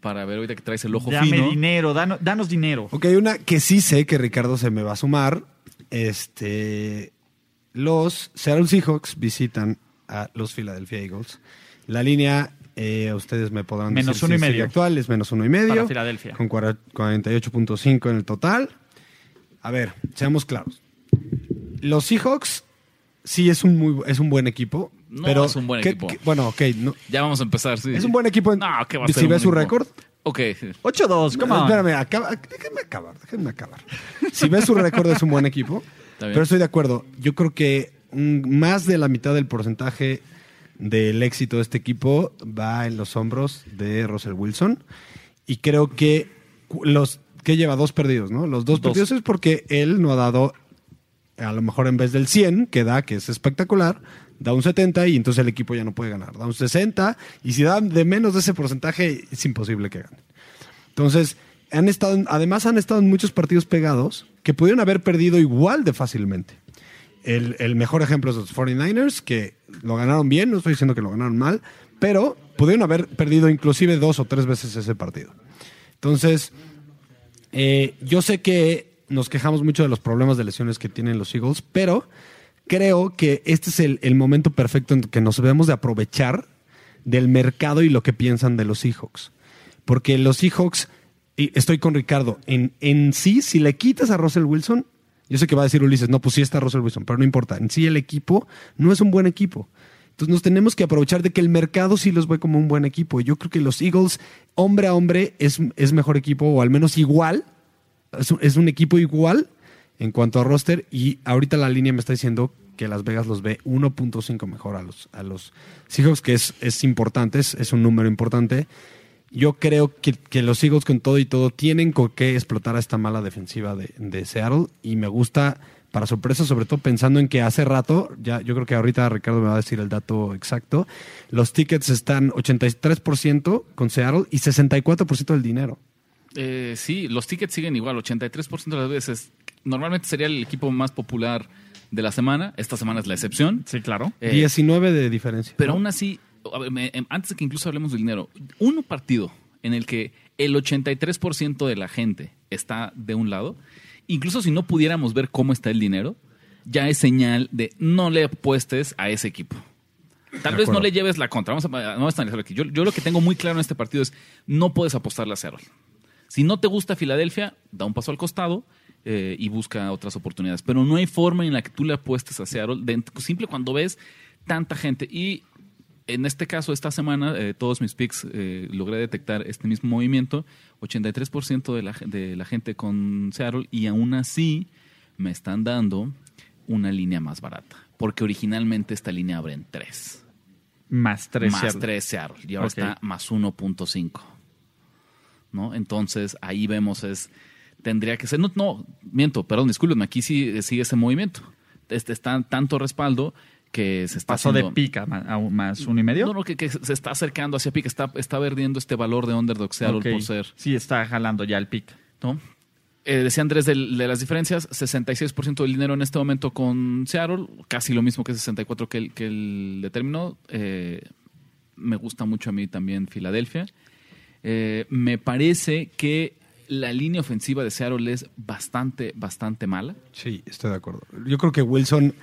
para ver ahorita que traes el ojo Dame fino. dinero, dano- danos dinero. Ok, una que sí sé que Ricardo se me va a sumar. Este, los Seattle Seahawks visitan a los Philadelphia Eagles. La línea, eh, ustedes me podrán Menos decir uno y si medio. actual, es menos uno y medio. Para Filadelfia. Con cuara- 48.5 en el total. A ver, seamos claros. Los Seahawks sí es un, muy, es un buen equipo. No pero es un buen ¿qué- equipo. qué- bueno, ok. no- Ya vamos a empezar, sí. es un buen equipo. en- No, ¿qué va a si ves su récord. Ok. 8-2, come on. Espérame, acaba- déjenme acabar, déjenme acabar. Si ves su récord es un buen equipo, <laughs> Está bien. pero estoy de acuerdo. Yo creo que más de la mitad del porcentaje del éxito de este equipo va en los hombros de Russell Wilson y creo que los que lleva dos perdidos, ¿no? Los dos, Dos. perdidos es porque él no ha dado a lo mejor en vez del 100 que da, que es espectacular, da un 70 y entonces el equipo ya no puede ganar. Da un 60 y si da de menos de ese porcentaje es imposible que gane. Entonces, han estado, además han estado en muchos partidos pegados que pudieron haber perdido igual de fácilmente. El, mejor ejemplo es los 49ers, que lo ganaron bien, no estoy diciendo que lo ganaron mal, pero pudieron haber perdido inclusive dos o tres veces ese partido. Entonces, eh, yo sé que nos quejamos mucho de los problemas de lesiones que tienen los Eagles, pero creo que este es el, el momento perfecto en que nos debemos de aprovechar del mercado y lo que piensan de los Seahawks. Porque los Seahawks, y estoy con Ricardo, en, en sí, si le quitas a Russell Wilson, yo sé que va a decir Ulises, no, pues sí está Russell Wilson, pero no importa. En sí el equipo no es un buen equipo. Entonces nos tenemos que aprovechar de que el mercado sí los ve como un buen equipo. Yo creo que los Eagles, hombre a hombre, es, es mejor equipo, o al menos igual. Es un, es un equipo igual en cuanto a roster. Y ahorita la línea me está diciendo que Las Vegas los ve 1.5 mejor a los, a los Seahawks, que es, es importante, es un número importante. Yo creo que, que los Eagles con todo y todo tienen con qué explotar a esta mala defensiva de, de Seattle y me gusta para sorpresa, sobre todo pensando en que hace rato, ya yo creo que ahorita Ricardo me va a decir el dato exacto, los tickets están 83% con Seattle y 64% del dinero. Eh, sí, los tickets siguen igual, 83% de las veces. Normalmente sería el equipo más popular de la semana. Esta semana es la excepción. Sí, claro. Eh, 19 de diferencia. Pero ¿no? aún así, antes de que incluso hablemos del dinero, un partido en el que el 83% de la gente está de un lado, incluso si no pudiéramos ver cómo está el dinero, ya es señal de no le apuestes a ese equipo. Tal De vez no le lleves la contra. Vamos a, vamos a analizarlo aquí. Yo, yo lo que tengo muy claro en este partido es no puedes apostarle a Seattle. Si no te gusta Filadelfia, da un paso al costado eh, y busca otras oportunidades. Pero no hay forma en la que tú le apuestes a Seattle, de- simple cuando ves tanta gente. Y en este caso, esta semana, eh, todos mis picks eh, logré detectar este mismo movimiento. 83% de la, gen- de la gente con Seattle y aún así me están dando una línea más barata. Porque originalmente esta línea abre en 3. Más 3. Más 3 Seattle. Y ahora está más 1.5. ¿No? Entonces ahí vemos es. Tendría que ser. No, no, miento, perdón, discúlpenme. Aquí sí sigue ese movimiento. Este está tanto respaldo que se está Pasó de haciendo- pica ma- a un- más uno y medio. No, no, que, que se está acercando hacia pick, está, está perdiendo este valor de underdog Seattle Ok. por ser. Sí, está jalando ya el pick. ¿no? Eh, decía Andrés de, las diferencias, 66% del dinero en este momento con Seattle, casi lo mismo que 64 que el, que el determinó. Eh, me gusta mucho a mí también Filadelfia. Eh, me parece que la línea ofensiva de Seattle es bastante, bastante mala. Sí, estoy de acuerdo. Yo creo que Wilson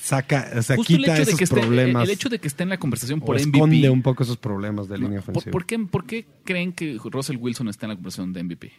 saca, o sea, Justo el quita de esos que esté, problemas. el hecho de que esté en la conversación o por esconde MVP. un poco esos problemas de línea ¿Por, ofensiva. por qué, por qué creen que Russell Wilson está en la conversación de MVP?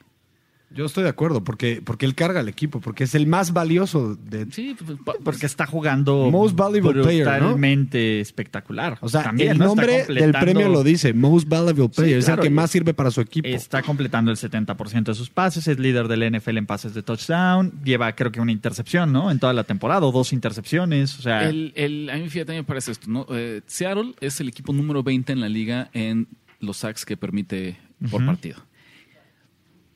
Yo estoy de acuerdo, porque, porque él carga al equipo, porque es el más valioso de... Sí, pues, pa- Porque está jugando Most valuable player, ¿no? brutalmente espectacular. O sea, También, el ¿no? Nombre del premio lo dice, Most Valuable Player, es claro, el que más sirve para su equipo. Está completando el 70% de sus pases, es líder del NFL en pases de touchdown, lleva creo que una intercepción, ¿no? En toda la temporada, o dos intercepciones, o sea, El, el- a mí fíjate, me parece esto. ¿no? Eh, Seattle es el equipo número 20 en la liga en los sacks que permite por partido.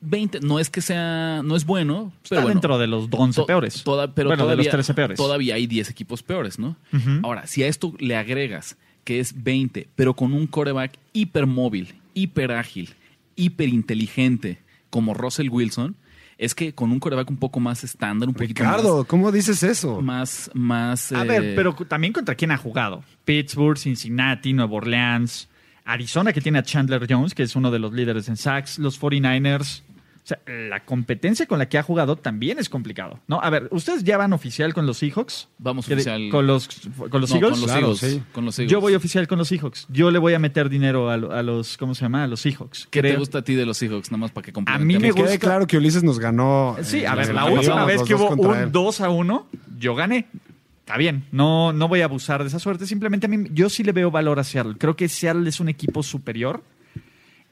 20, no es que sea, no es bueno, está pero bueno, dentro de los 11 to- peores. toda- pero bueno, todavía, de los 13 peores. Todavía hay 10 equipos peores, ¿no? Ahora, si a esto le agregas que es 20, pero con un coreback hipermóvil, hiper ágil, hiper inteligente, como Russell Wilson, es que con un coreback un poco más estándar, un poquito Ricardo, ¿cómo dices eso? más, más, A eh, ver, pero cu- también contra quién ha jugado. Pittsburgh, Cincinnati, Nueva Orleans, Arizona, que tiene a Chandler Jones, que es uno de los líderes en sacks, los 49ers. O sea, la competencia con la que ha jugado también es complicado. ¿no? A ver, ¿ustedes ya van oficial con los Seahawks? Vamos oficial. ¿Con los, con los No, Eagles? Con los Claro, Eagles, sí. con los Eagles. Yo voy oficial con los Seahawks. Yo le voy a meter dinero a, a los, ¿cómo se llama? A los Seahawks. ¿Qué te gusta a ti de los Seahawks? Nada más para que A mí me Que gusta- quede claro que Ulises nos ganó. Sí, eh, a ver, la última vez que hubo un él. 2 a 1, yo gané. Está bien, no, no voy a abusar de esa suerte. Simplemente a mí, yo sí le veo valor a Seattle. Creo que Seattle es un equipo superior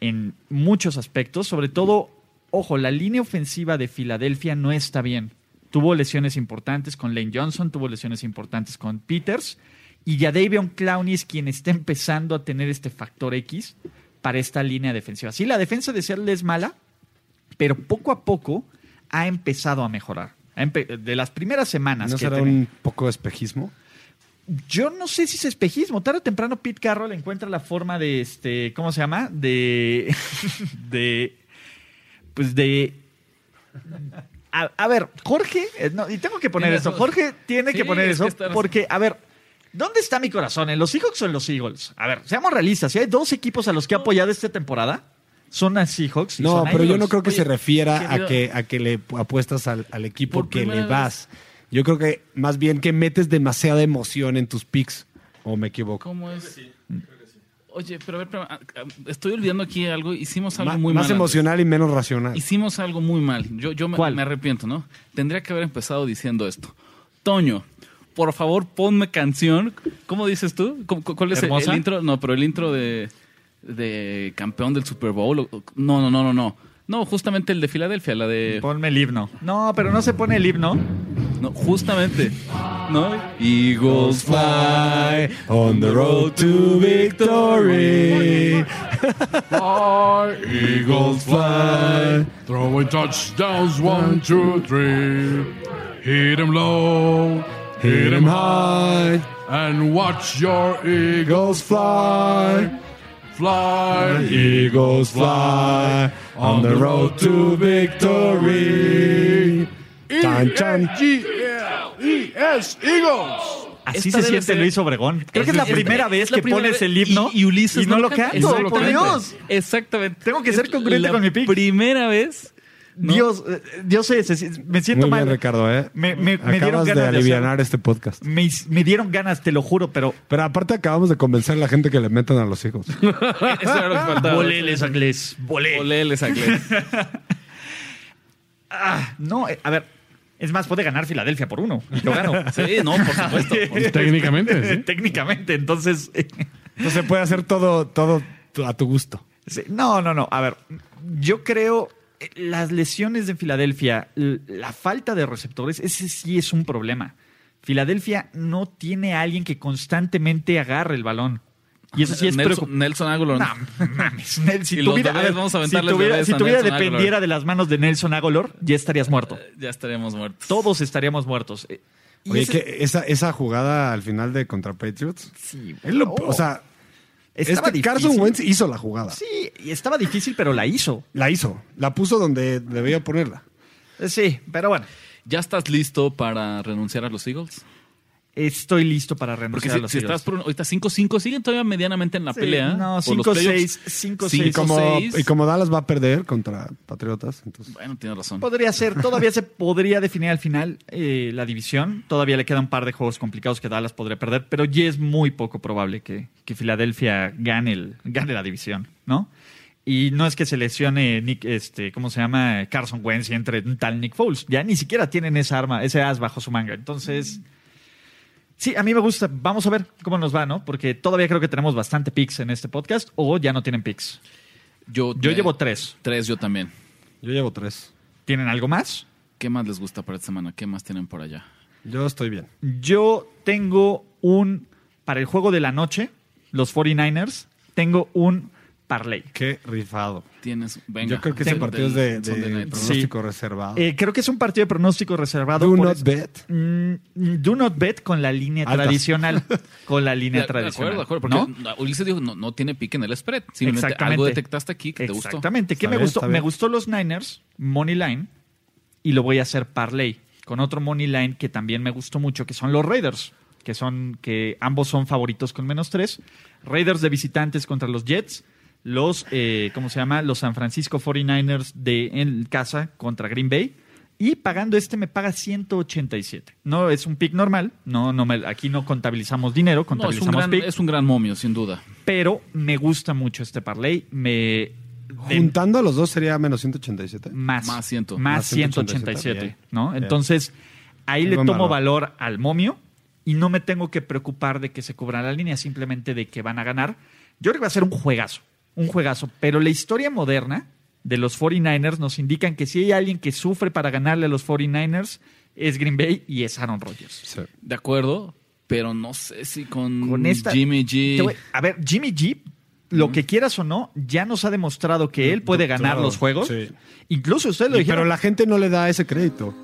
en muchos aspectos. Sobre todo, ojo, la línea ofensiva de Filadelfia no está bien. Tuvo lesiones importantes con Lane Johnson, tuvo lesiones importantes con Peters. Y ya Davion Clowney es quien está empezando a tener este factor X para esta línea defensiva. Sí, la defensa de Seattle es mala, pero poco a poco ha empezado a mejorar. De las primeras semanas ¿No que será un poco de espejismo? yo no sé si es espejismo. Tarde o temprano Pete Carroll encuentra la forma de este, ¿cómo se llama? De <laughs> de pues de a, a ver, Jorge, eh, no, y tengo que poner eso. Jorge tiene Sí, que poner es eso que porque a ver, ¿dónde está mi corazón? ¿En los Seahawks o en los Eagles? A ver, seamos realistas, si hay dos equipos a los que ha apoyado esta temporada, son a Seahawks y No, son pero yo no creo que Oye, se refiera querido- a que a que le apuestas al, al equipo Por que le vas. Yo creo que más bien que metes demasiada emoción en tus picks. ¿O me equivoco? ¿Cómo es? Oye, pero a ver, pero, ah, ah, estoy olvidando aquí algo. Hicimos algo muy más mal. emocional y menos racional. Hicimos algo muy mal. Yo, yo me, ¿Cuál? me arrepiento, ¿no? Tendría que haber empezado diciendo esto. Toño, por favor, ponme canción. ¿Cómo dices tú? ¿Cómo- ¿Cuál es el, ¿Hermosa? el intro? No, pero el intro de, de campeón del Super Bowl. No, no, no, no, no. No, justamente el de Filadelfia, la de... Ponme el himno. No, pero no se pone el himno. No, justamente. ¿No? Eagles fly. on the road to victory. Eagles fly, throwing touchdowns, one, two, three. Hit 'em low, hit 'em high, and watch your Eagles fly. Fly. Eagles fly on the road to victory. Chan, chan. E-S, Eagles. Así Esta se siente ser- Luis Obregón. Creo que es la Es- primera es- vez la que primera pones vez- el himno y, y Ulises y no lo canta. canto. Por Exactamente. Dios. Exactamente. Tengo que ser la con mi pick. Primera vez. ¿No? Dios, eh, Dios sé, se- me siento Muy mal. bien, Ricardo, ¿eh? Me, me- me dieron Acabas de ganas de, aliviar este podcast. me, me dieron ganas, te lo juro, pero Pero aparte acabamos de convencer a la gente que le metan a los hijos. <laughs> Eso era lo que faltaba. Volé. Boleles inglés. <laughs> Ah, no, eh, a ver, es más, puede ganar Filadelfia por uno. y Lo gano. Sí, no, por supuesto. <laughs> Técnicamente, sí. Técnicamente, entonces. Entonces se puede hacer todo, todo a tu gusto. sí, no, no, no. A ver, yo creo las lesiones de Filadelfia, la falta de receptores, ese sí es un problema. Filadelfia no tiene a alguien que constantemente agarre el balón. Y eso sí es Nelson, preocupante. Nelson Aguilar. No, mames, Nel, si <laughs> Y tu vida, bebés, a ver, vamos a si aventarles tu vida, bebés si a tu vida Nelson dependiera Aguilar. de las manos de Nelson Aguilar, ya estarías muerto. Ya estaríamos muertos. Todos estaríamos muertos. Eh, Oye, ese- que esa, esa jugada al final de contra Patriots. Sí, él lo- oh, o sea, estaba este difícil. Carson Wentz hizo la jugada. Sí, y estaba difícil, pero la hizo. La hizo. La puso donde debía ponerla. Eh, Sí, pero bueno, ¿Ya estás listo para renunciar a los Eagles? Estoy listo para Porque renunciar si, a los si estás por un- ahorita 5-5, siguen todavía medianamente en la Sí, pelea. no, por los 5-6, playoffs. 5-6. Cinco, Y como, seis. y como Dallas va a perder contra Patriotas, entonces. Bueno, tienes razón. Podría ser, todavía se podría definir al final eh, la división. Todavía le queda un par de juegos complicados que Dallas podría perder, pero ya es muy poco probable que, que Filadelfia gane, el, gane la división, ¿no? Y no es que se lesione Nick, este, ¿cómo se llama? Carson Wentz y entre un tal Nick Foles. Ya ni siquiera tienen esa arma, ese as bajo su manga. Entonces, sí, a mí me gusta. Vamos a ver cómo nos va, ¿no? Porque todavía creo que tenemos bastante picks en este podcast o ya no tienen picks. Yo, Yo eh, llevo tres. Tres, yo también. Yo llevo tres. ¿Tienen algo más? ¿Qué más les gusta para esta semana? ¿Qué más tienen por allá? Yo estoy bien. Yo tengo un, para el juego de la noche, los 49ers, tengo un parlay. Qué rifado. Tienes, venga. Yo creo que ese partido es de, pronóstico reservado. Eh, creo que es un partido de pronóstico reservado. Do not es- bet. Mm, do not bet con la línea Altas. tradicional. <laughs> Con la línea De- de tradicional. acuerdo, de acuerdo, porque ¿no? Ulises dijo no, no tiene pique en el spread. Simplemente Exactamente. algo detectaste aquí que te gustó. Exactamente. ¿Qué me bien, gustó? Me gustó los Niners, Money Line, y lo voy a hacer parlay con otro Money Line que también me gustó mucho, que son los Raiders, que son que ambos son favoritos con menos tres. Raiders de visitantes contra los Jets. Los, eh, ¿cómo se llama? Los San Francisco 49ers de en casa contra Green Bay. Y pagando este me paga 187. No es un pick normal. No, no me- aquí no contabilizamos dinero, No, es, un contabilizamos gran, pick. es un gran momio, sin duda. Pero me gusta mucho este parlay. Me, de- Juntando a los dos sería menos 187. más. Más ciento. Más Más 187, 187, ¿no? Entonces, ahí le tomo valor. valor al momio y no me tengo que preocupar de que se cubra la línea, simplemente de que van a ganar. Yo creo que va a ser un juegazo, un juegazo. Pero la historia moderna de los 49ers nos indican que si hay alguien que sufre para ganarle a los 49ers, es Green Bay y es Aaron Rodgers. Sí. De acuerdo, pero no sé si con, Con esta- Jimmy G. Voy- a ver, Jimmy G, lo que quieras o no, ya nos ha demostrado que él puede ganar Claro, los juegos. sí. Incluso ustedes lo Y- dijeron. pero la gente no le da ese crédito.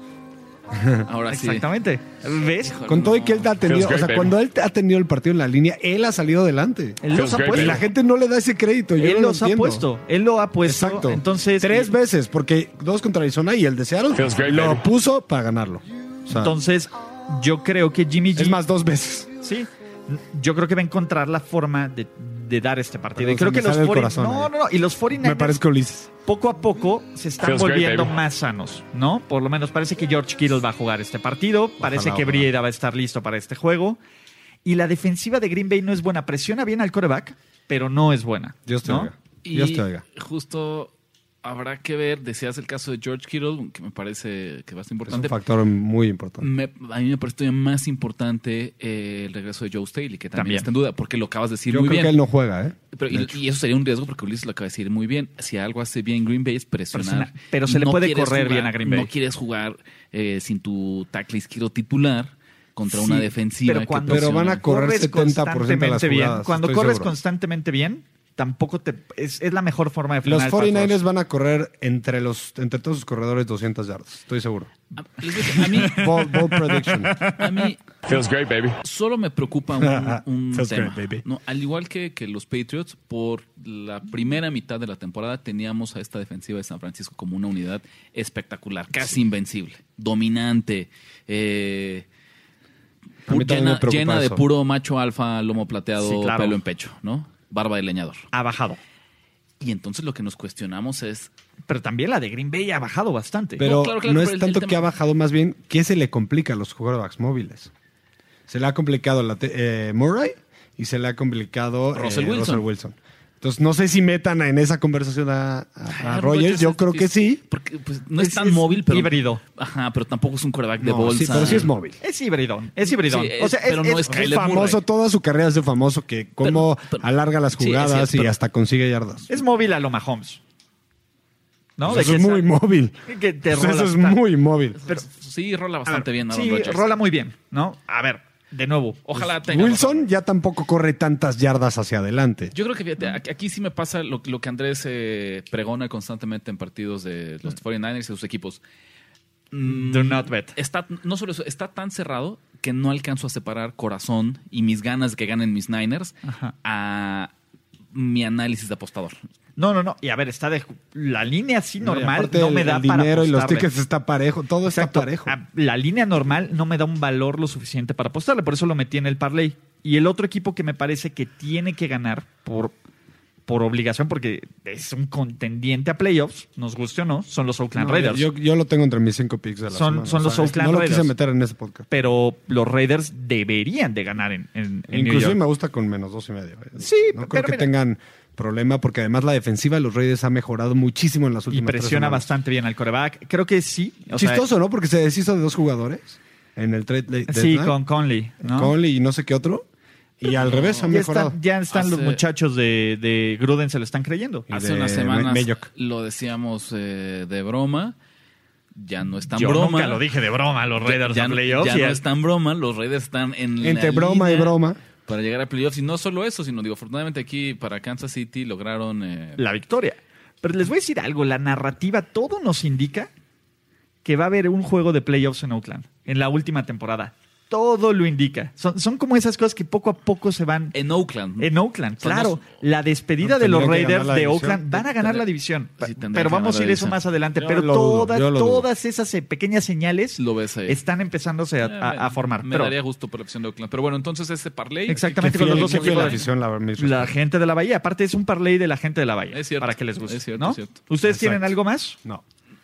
Ahora sí. Exactamente. ¿Ves? Con todo y que él ha tenido, Feels o sea, great, cuando él ha tenido el partido en la línea, él ha salido adelante. Él los ha great, Y puesto. la gente no le da ese crédito. Yo él no lo los ha puesto. Él lo ha puesto. Exacto. Entonces, Tres veces, porque dos contra Arizona y el de Seattle Feels great, lo baby. puso para ganarlo. O sea, Entonces, yo creo que Jimmy G. es más, dos veces. Sí. Yo creo que va a encontrar la forma de, de dar este partido. Y creo que los sale el 40 corazón no, ahí. no, no. Y los 49ers Me parece poco a poco se están Feels volviendo más sanos, ¿no? Por lo menos parece que George Kittle va a jugar este partido. parece que. Brieda va a estar listo para este juego. Y la defensiva de Green Bay no es buena. Presiona bien al coreback, pero no es buena. Dios te ¿no? oiga. Y Dios te oiga. justo habrá que ver, decías el caso de George Kittle, que me parece que va a ser Es un importante. factor muy importante. Me- a mí me parece todavía más importante eh, el regreso de Joe Staley, que también, También. está en duda, porque lo acabas de decir Yo muy creo bien. que él no juega, ¿eh? Pero, y, y eso sería un riesgo porque Ulises lo acaba de decir muy bien. Si algo hace bien Green Bay es presionar. Presiona- pero se le puede correr jugar- bien a Green Bay. No quieres jugar eh, sin tu tackle izquierdo titular contra Sí, una defensiva pero que cuando Pero presiona. van a correr corres 70% de las constantemente bien, cuando corres seguro. constantemente bien, tampoco te es, es la mejor forma de Los frenar el pass 49ers rush. van a correr entre los entre todos sus corredores 200 yardas, estoy seguro. A, les voy a mí, Bold, bold prediction. a mí Feels great, baby. solo me preocupa un, <laughs> un Feels tema. great, baby. ¿no? Al igual que, que los Patriots, por la primera mitad de la temporada teníamos a esta defensiva de San Francisco como una unidad espectacular, casi invencible, dominante, eh, llena, de puro macho alfa, lomo plateado, Sí, claro. pelo en pecho, ¿no? Barba de leñador. ha bajado. Y entonces lo que nos cuestionamos es, Pero también la de Green Bay ha bajado bastante. Pero no, claro, claro, es pero tanto que ha bajado, más bien, ¿qué se le complica a los quarterbacks móviles? Se le ha complicado la eh, Murray y se le ha complicado eh, Russell Wilson. Entonces, no sé si metan en esa conversación a, a- a Rogers. Yo creo que sí. Porque pues, no es, Es- tan es móvil, pero. híbrido. Ajá, pero tampoco es un quarterback de No, bolsa. sí, pero sí es móvil. Es hibridón, es hibridón. Sí, o sea, es- pero no es Es Kyler famoso, Murray. toda su carrera es de famoso que cómo Pero- pero- alarga las jugadas cierto, y hasta consigue yardas. es móvil a lo Mahomes. ¿No? Pues eso es muy móvil. Que te Pues eso rola es bastante. muy móvil. Pero sí, rola A ver, bastante bien Aaron Sí, Rodgers. rola muy bien, ¿no? A ver, de nuevo. Ojalá tenga Wilson razón. ya tampoco corre tantas yardas hacia adelante. Yo creo que fíjate, aquí- aquí sí me pasa lo, lo que Andrés eh, pregona constantemente en partidos de los 49ers y sus equipos. Mm, Do not bet. Está, no solo eso, está tan cerrado que no alcanzo a separar corazón y mis ganas de que ganen mis Niners Ajá. a mi análisis de apostador. No, no, no. Y a ver, está de la línea así normal no el- me da el para dinero y los tickets está parejo, todo Exacto. está parejo. A- La línea normal no me da un valor lo suficiente para apostarle, por eso lo metí en el parlay. Y el otro equipo que me parece que tiene que ganar por, por obligación, porque es un contendiente a playoffs, nos guste o no, son los Oakland No, Raiders. Yo, yo lo tengo entre mis cinco picks de la Son- semana. son los Oakland No lo Raiders. quise meter en ese podcast. Pero los Raiders deberían de ganar en, en, en New Inclusive York. me gusta con menos dos y medio. eh. Sí, no creo pero que mira- tengan problema porque además la defensiva de los Raiders ha mejorado muchísimo en las Y últimas tres presiona bastante bien al coreback. Creo que sí. o sea, Chistoso, ¿no? Porque se deshizo de dos jugadores en el trade de- sí, deadline. con Conley. ¿no? Conley y no sé qué otro. Y al revés han ya mejorado. están, ya están los muchachos de, de Gruden, se lo están creyendo. Y Hace unas semanas lo decíamos eh, de broma. Ya no es tan Yo broma. nunca lo dije de broma, los Raiders ya, ya y no el- es tan broma. Los Raiders están en la Entre broma y broma. Para llegar a playoffs. Y no solo eso, sino digo, afortunadamente aquí para Kansas City lograron... eh, la victoria. Pero les voy a decir algo, la narrativa, todo nos indica que va a haber un juego de playoffs en Oakland, en la última temporada. Todo lo indica. Son, son como esas cosas que poco a poco se van en Oakland. en Oakland. Son Claro, la despedida No, de los Raiders de división. Oakland van a ganar la división. Sí, pero vamos a ir eso división. más adelante. Yo pero todas, dudo. todas esas eh, pequeñas señales Lo ves ahí. están empezándose a, Eh, a- a formar. Me Pero daría gusto por la opción de Oakland. Pero bueno, entonces ese parlay. exactamente con los dos equipos. la afición, la, La gente de la Bahía. Aparte es un parlay de la gente de la Bahía. Es cierto, Para que les guste. es cierto, ¿no? es cierto. ¿Ustedes tienen algo más? No.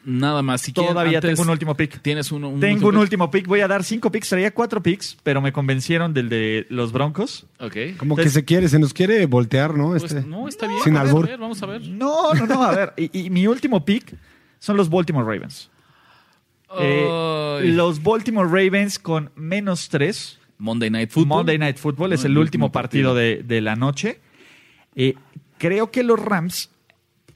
Nada más. Si quieren, Todavía antes- tengo un último pick. Tienes uno, un Tengo un pick? último pick. Voy a dar cinco picks. Traía cuatro picks, pero me convencieron del de los Broncos. Ok. Como que se quiere, se nos quiere voltear, ¿no? Pues, Este. no, está bien. Sin a ver, albur. a ver, vamos a ver. No, no, no. A ver. Y, y mi último pick son los Baltimore Ravens. Eh, los Baltimore Ravens con menos tres. Monday Night Football. Monday Night Football es No, el, último partido, de, de la noche. Eh, creo que los Rams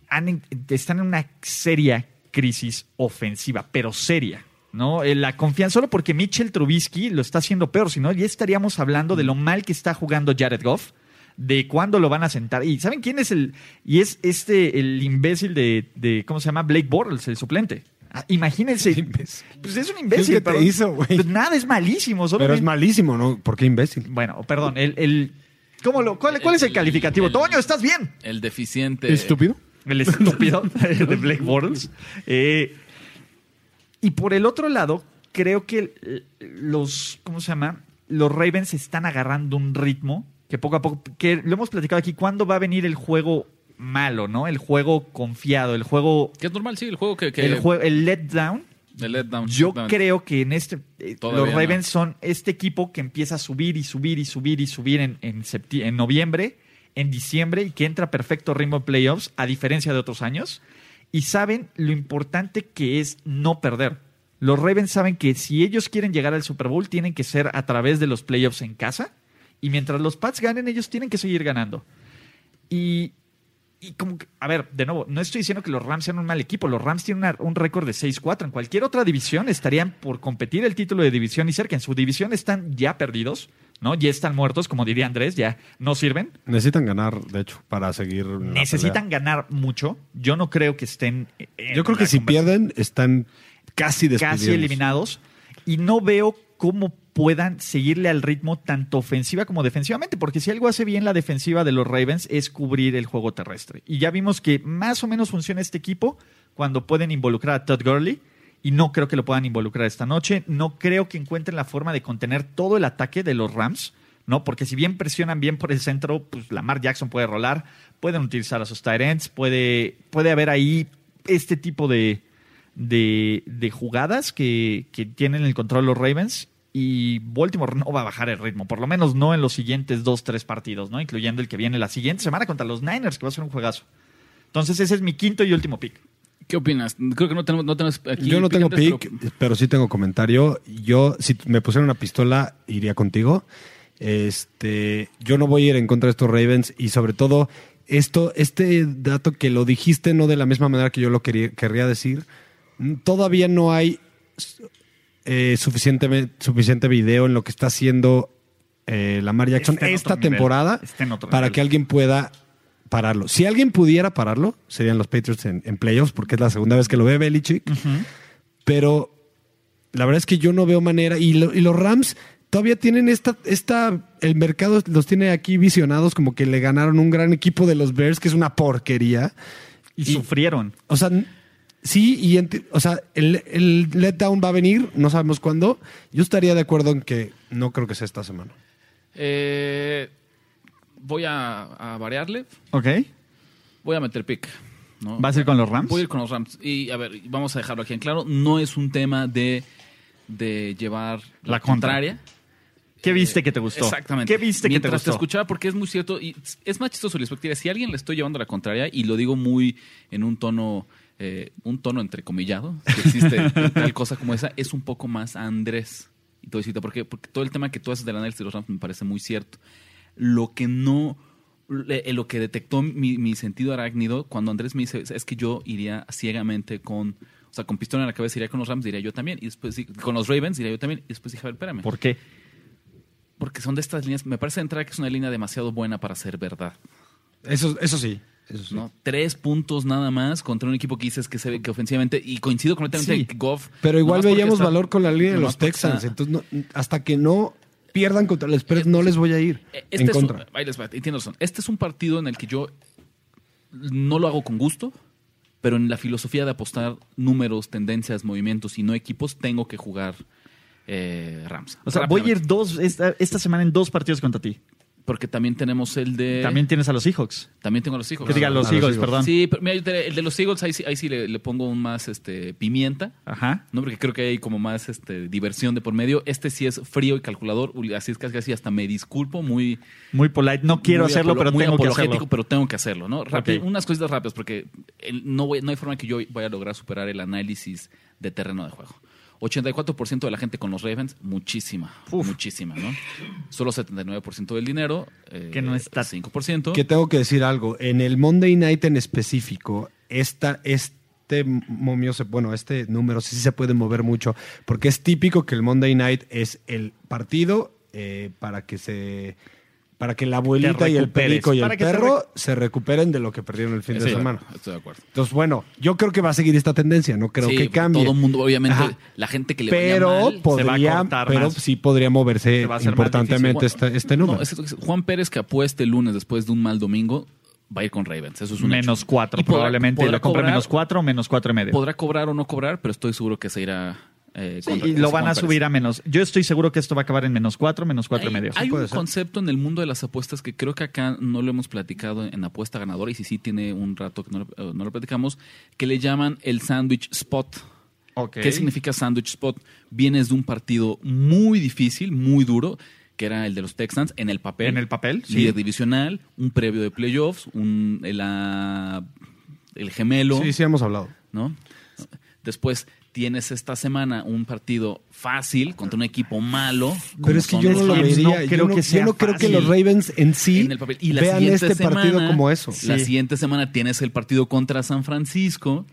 han están en una seria crisis ofensiva, pero seria. ¿no? Eh, La confianza, solo porque Mitchell Trubisky lo está haciendo peor, si no, ya estaríamos hablando de lo mal que está jugando Jared Goff, de cuándo lo van a sentar. ¿Y saben quién es el? Y es este, el imbécil de, de ¿cómo se llama? Blake Bortles, el suplente. Ah, imagínense. <laughs> imbécil. Pues es un imbécil. ¿Qué te perdón. hizo, güey? Pues nada, es malísimo. Pero es malísimo, ¿no? ¿Por qué imbécil? bueno, perdón, el, el- ¿cómo lo, cuál, cuál es el El- calificativo? el- Toño, ¿estás bien? El deficiente. ¿Estúpido? El <laughs> estúpido de Blake Bortles. Eh, y por el otro lado, creo que los, ¿cómo se llama? Los Ravens están agarrando un ritmo que poco a poco, que lo hemos platicado aquí, ¿cuándo va a venir el juego malo, no? El juego confiado, el juego, Que es normal, sí, el juego que. que el juego, el letdown. el letdown. Yo creo que en este eh, los no. Ravens son este equipo que empieza a subir y subir y subir y subir en, en, en noviembre, en diciembre y que entra perfecto ritmo de playoffs a diferencia de otros años y saben lo importante que es no perder. Los Ravens saben que si ellos quieren llegar al Super Bowl tienen que ser a través de los playoffs en casa y mientras los Pats ganen ellos tienen que seguir ganando. Y Y como que, a ver, de nuevo, no estoy diciendo que los Rams sean un mal equipo. Los Rams tienen una- un récord de 6-4. En cualquier otra división estarían por competir el título de división y cerca. En su división están ya perdidos, ¿no? Ya están muertos, como diría Andrés, ya no sirven. Necesitan ganar, de hecho, para seguir. Necesitan ganar mucho. Yo no creo que estén. Yo creo que si pierden, están casi casi eliminados y no veo cómo puedan seguirle al ritmo tanto ofensiva como defensivamente, porque si algo hace bien la defensiva de los Ravens es cubrir el juego terrestre. Y ya vimos que más o menos funciona este equipo cuando pueden involucrar a Todd Gurley y no creo que lo puedan involucrar esta noche. No creo que encuentren la forma de contener todo el ataque de los Rams. ¿no? Porque si bien presionan bien por el centro, pues Lamar Jackson puede rolar, pueden utilizar a sus tight ends, puede, puede haber ahí este tipo de, de, jugadas que, que tienen el control los Ravens y Baltimore no va a bajar el ritmo, por lo menos no en los siguientes dos, tres partidos, ¿no? Incluyendo el que viene la siguiente semana contra los Niners, que va a ser un juegazo. Entonces ese es mi quinto y último pick. ¿Qué opinas? Creo que no tenemos, no tenemos aquí Yo no tengo pick, pero- pero... sí tengo comentario. Yo, si me pusieran una pistola, iría contigo. Este, yo no voy a ir en contra de estos Ravens y sobre todo esto, este dato que lo dijiste no de la misma manera que yo lo quería, querría decir. Todavía no hay eh, suficiente, suficiente video en lo que está haciendo eh, Lamar Jackson esta temporada para nivel. que alguien pueda pararlo. Si alguien pudiera pararlo, serían los Patriots en, en playoffs, porque es la segunda vez que lo ve Belichick. Pero la verdad es que yo no veo manera. Y, lo- y los Rams todavía tienen esta, esta. El mercado los tiene aquí visionados como que le ganaron un gran equipo de los Bears, que es una porquería. Y, Y- sufrieron. O sea, sí, y o sea, el, el letdown va a venir, no sabemos cuándo. Yo estaría de acuerdo en que no creo que sea esta semana. Eh, voy a, a variarle. ¿Ok? Voy a meter pick. ¿no? ¿Vas a ir con los Rams? Voy a ir con los Rams. Y a ver, vamos a dejarlo aquí en claro. No es un tema de, de llevar la, La contra. contraria. ¿Qué viste que te gustó? Exactamente. ¿Qué viste que te Mientras gustó? escuchaba, porque es muy cierto, y es más chistoso la perspectiva. Si a alguien le estoy llevando la contraria, y lo digo muy en un tono, eh, un tono entrecomillado, que existe tal cosa como esa, es un poco más Andrés. Y todo eso, ¿por qué? Porque todo el tema que tú haces del análisis de los Rams me parece muy cierto. Lo que no, le- lo que detectó mi, mi sentido arácnido, cuando Andrés me dice, es que yo iría ciegamente con, o sea, con pistola en la cabeza iría con los Rams, diría yo también, y después con los Ravens diría yo también, y después dije, a ver, espérame. ¿Por qué? Porque son de estas líneas, me parece de entrada que es una línea demasiado buena para ser verdad. Eso, eso sí. Eso sí. ¿no? Tres puntos nada más contra un equipo que dices que se ve que ofensivamente, y coincido completamente Sí. que Goff. Pero igual veíamos está- valor con la línea de los Texans. está- Entonces, no- hasta que no pierdan contra el spread, no les voy a ir Eh, en Este es un- contra. ahí les va, razón. Este es un partido en el que yo no lo hago con gusto, pero en la filosofía de apostar números, tendencias, movimientos y no equipos, tengo que jugar eh, Rams. O sea, voy a ir dos, esta, esta semana en dos partidos contra ti. Porque también tenemos el de. También tienes a los Seahawks. También tengo a los hijos. Que diga los a los Eagles, Eagles. perdón. Sí, pero mira, yo te- el de los Eagles ahí sí, ahí sí le, le pongo un más este, pimienta. Ajá. No, porque creo que hay como más este, diversión de por medio. Este sí es frío y calculador. Así es casi, casi hasta me disculpo. Muy, Muy polite. No quiero hacerlo, pero muy tengo que apologético, hacerlo. pero tengo que hacerlo, ¿no? Rápido, Ok. Unas cositas rápidas, porque el- no, voy- no hay forma que yo vaya a lograr superar el análisis de terreno de juego. 84% de la gente con los Ravens, muchísima, muchísima, ¿no? Solo 79% del dinero, eh, Que no está- 5%. Que tengo que decir algo. En el Monday Night en específico, esta, este momio, se, bueno, este número sí se puede mover mucho, porque es típico que el Monday Night es el partido eh, para que se para que la abuelita y el perico y el perro se recuperen de lo que perdieron el fin de semana. Estoy de acuerdo. Entonces, bueno, yo creo que va a seguir esta tendencia, no creo Sí, que cambie. Todo el mundo, obviamente, Ajá. la gente que le vaya pero mal, se va a podría, cortar pero más. sí podría moverse Se va a hacer más importantemente este, este número. No, es- es- Juan Pérez que apueste el lunes después de un mal domingo va a ir con Ravens. Eso es un Menos hecho. cuatro, Y podrá- probablemente. podrá lo compre cobrar- menos cuatro o menos cuatro y medio. Podrá cobrar o no cobrar, pero estoy seguro que se irá. Eh, Sí, y lo van a subir a menos. Yo estoy seguro que esto va a acabar en menos cuatro, menos cuatro Hay, y medio. hay un ser. concepto en el mundo de las apuestas que creo que acá no lo hemos platicado en apuesta ganadora y si sí tiene un rato que no, lo- eh, no lo platicamos, que le llaman el sandwich spot. ¿Qué significa sandwich spot? Vienes de un partido muy difícil, muy duro, que era el de los Texans en el papel. En el papel, sí. Líder divisional, un previo de playoffs, un, el, ah, el gemelo. Sí, sí hemos hablado. ¿no? Después tienes esta semana un partido fácil contra un equipo malo. como Pero es que son yo no los lo vería. no yo creo no, que sea yo no creo que los Ravens en sí en el papel. Y la vean siguiente este partido semana- como eso. La Sí. siguiente semana tienes el partido contra San Francisco,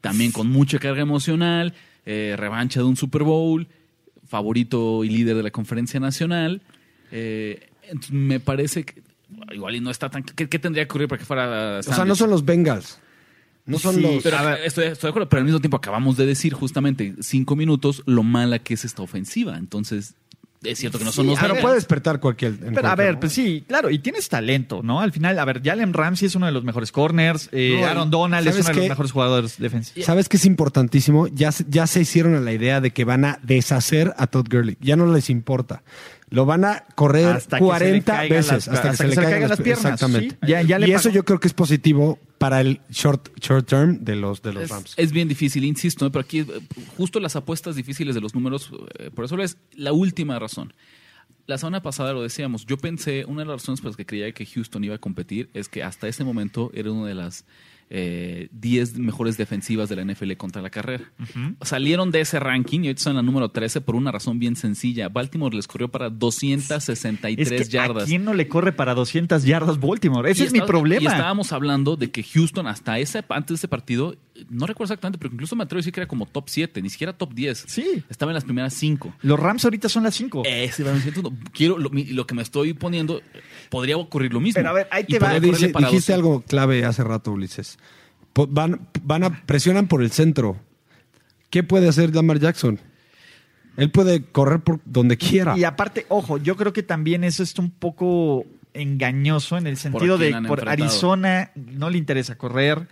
también con mucha carga emocional, eh, revancha de un Super Bowl, favorito y líder de la conferencia nacional. Eh, me parece que igual y no está tan... ¿Qué, qué tendría que ocurrir para que fuera... O sea, no son los Bengals. No son Sí, los... Pero A ver. estoy, estoy de acuerdo, pero al mismo tiempo acabamos de decir justamente cinco minutos lo mala que es esta ofensiva. Entonces, es cierto que no son Sí, los Pero ver, puede despertar cualquier. Pero a ver, momento. pues sí, claro, y tienes talento, ¿no? Al final, a ver, Jalen Ramsey es uno de los mejores corners, eh, No, Aaron Donald es ¿sabes uno de los mejores jugadores defensivos. ¿Sabes qué es importantísimo? Ya, se- ya se hicieron a la idea de que van a deshacer a Todd Gurley. Ya no les importa. Lo van a correr Hasta que se le 40 caigan veces hasta, que se le caigan las piernas. Exactamente. Sí, ya- ya le y eso yo creo que es positivo para el short, short term de los, de los Es, Rams. es bien difícil, insisto, ¿eh? pero aquí eh, justo las apuestas difíciles de los números, eh, por eso es la última razón. La semana pasada lo decíamos, yo pensé, una de las razones por las que creía que Houston iba a competir es que hasta ese momento era una de las eh, 10 mejores defensivas de la NFL contra la carrera. Salieron de ese ranking y ahorita están en la número 13 por una razón bien sencilla. Baltimore les corrió para 263 Es que yardas. ¿a quién no le corre para 200 yardas Baltimore? Ese Y es mi problema. Y estábamos hablando de que Houston, hasta ese, antes de ese partido, no recuerdo exactamente, pero incluso me atrevo a decir que era como top 7, ni siquiera top 10. Sí. Estaba en las primeras 5. Los Rams ahorita son las 5. Ese quiero lo, mi- lo que me estoy poniendo podría ocurrir lo mismo. Pero a ver, ahí te va. Dice- dijiste 12. algo clave hace rato, Ulises. Van, van a presionan por el centro. ¿Qué puede hacer Lamar Jackson? Él puede correr por donde quiera. Y aparte, ojo, yo creo que también eso está un poco engañoso en el sentido de por enfrentado. Arizona no le interesa correr,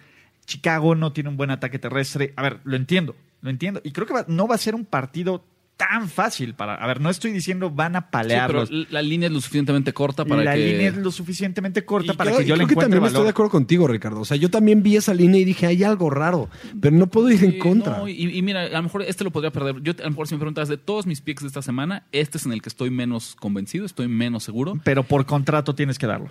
Chicago no tiene un buen ataque terrestre. A ver, lo entiendo, lo entiendo. Y creo que va- no va a ser un partido tan fácil para... A ver, no estoy diciendo van a Sí, palearlos. pero la línea es lo suficientemente corta para la que... línea es lo suficientemente corta Y para creo- que yo le creo que encuentre también estoy valor. de acuerdo contigo, Ricardo. O sea, yo también vi esa línea y dije, hay algo raro, pero no puedo ir en Sí, contra. no, y, y mira, a lo mejor este lo podría perder. Yo, a lo mejor si me preguntas de todos mis picks de esta semana, este es en el que estoy menos convencido, estoy menos seguro, Pero por contrato tienes que darlo.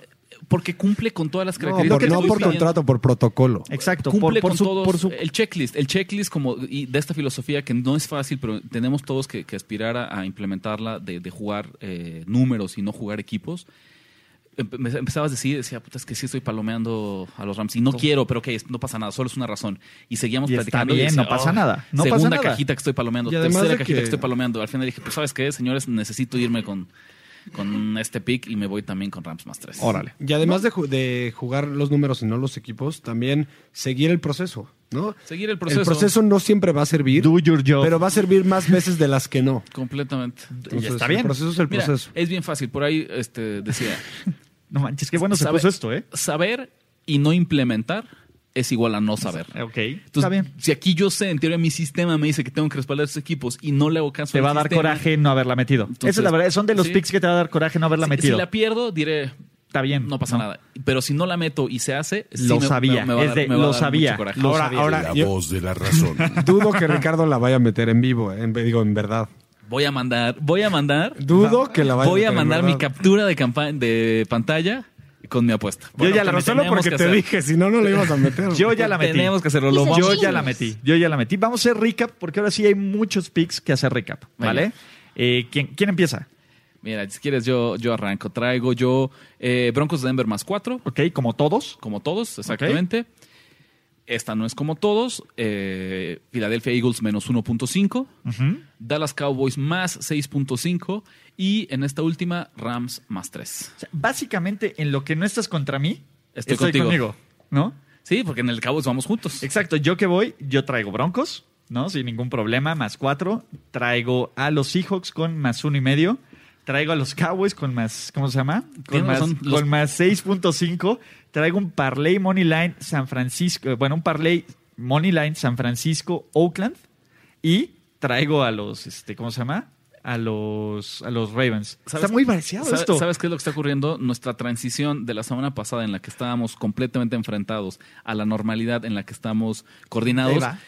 porque cumple con todas las No, características. por, que no estoy por contrato, por protocolo. Exacto, por, cumple por con su, todos por su- el checklist, el checklist como y de esta filosofía que no es fácil, pero tenemos todos que, que aspirar a, a implementarla de, de jugar eh, números y no jugar equipos. Empezabas a decir, decía, puta, es que sí estoy palomeando a los Rams y no quiero, pero ok, no pasa nada, solo es una razón. Y seguíamos Y está platicando. decía, no pasa "Oh, nada, no segunda pasa nada". cajita que estoy palomeando, Y además tercera de cajita que- que estoy palomeando. Al final dije, pues sabes qué, señores, necesito irme con, con este pick y me voy también con Rams más tres. Órale. Y además de, ju- de jugar los números y no los equipos, también seguir el proceso, ¿no? Seguir el proceso. El proceso no siempre va a servir, Do your job. pero va a servir más veces de las que no. Completamente. Entonces, está bien. El proceso es el Mira, proceso. es bien fácil. Por ahí este, decía, <laughs> No manches, qué bueno se Sabe- puso esto, ¿eh? saber y no implementar es igual a no saber. Ok, Entonces, está bien. Si aquí yo sé, en teoría mi sistema me dice que tengo que respaldar a esos equipos y no le hago caso Te va a dar sistema, coraje no haberla metido. Entonces, Esa es la verdad. Son de los sí. picks que te va a dar coraje no haberla Si, metido. si la pierdo, diré, Está bien. no pasa nada. Pero si no la meto y se hace, sí Lo me- sabía. me Es dar- de, lo sabía. Lo Ahora- sabía. ahora- La yo- voz de la razón. <laughs> Dudo que Ricardo la vaya a meter en vivo, eh, en- digo, en verdad. Voy a mandar, voy a mandar, Dudo que la vaya voy a meter en mandar mi captura de, de pantalla con mi apuesta. Yo ya la tenemos solo que porque te hacer. dije, si no, no le ibas a meter. Yo ya la metí. Tenemos que hacerlo. Lo Dice Yo vamos- ya la metí. Yo ya la metí. Vamos a hacer recap porque ahora sí hay muchos picks que hacer recap. ¿Vale? Eh, ¿quién, ¿Quién empieza? Mira, si quieres yo, yo arranco. Traigo yo eh, Broncos de Denver más 4, Ok, como todos. como todos, exactamente. Esta no es como todos. Eh, Philadelphia Eagles menos 1.5. Ujú. Dallas Cowboys más 6.5. Y en esta última, Rams más 3. O sea, básicamente, en lo que no estás contra mí, Estoy estoy, contigo. conmigo. ¿No? Sí, porque en el Cowboys vamos juntos. Exacto. Yo que voy, yo traigo Broncos, ¿no? Sin ningún problema, más cuatro. Traigo a los Seahawks con más uno y medio. Traigo a los Cowboys con más, ¿cómo se llama? Con más, los- con más 6.5. Traigo un parlay money line San Francisco, eh, bueno, un parlay money line San Francisco Oakland y traigo a los, este, ¿cómo se llama? A los, a los Ravens. Está muy balanceado ¿sabes, esto. ¿Sabes qué es lo que está ocurriendo? Nuestra transición de la semana pasada en la que estábamos completamente enfrentados a la normalidad en la que estamos coordinados. Ahí va.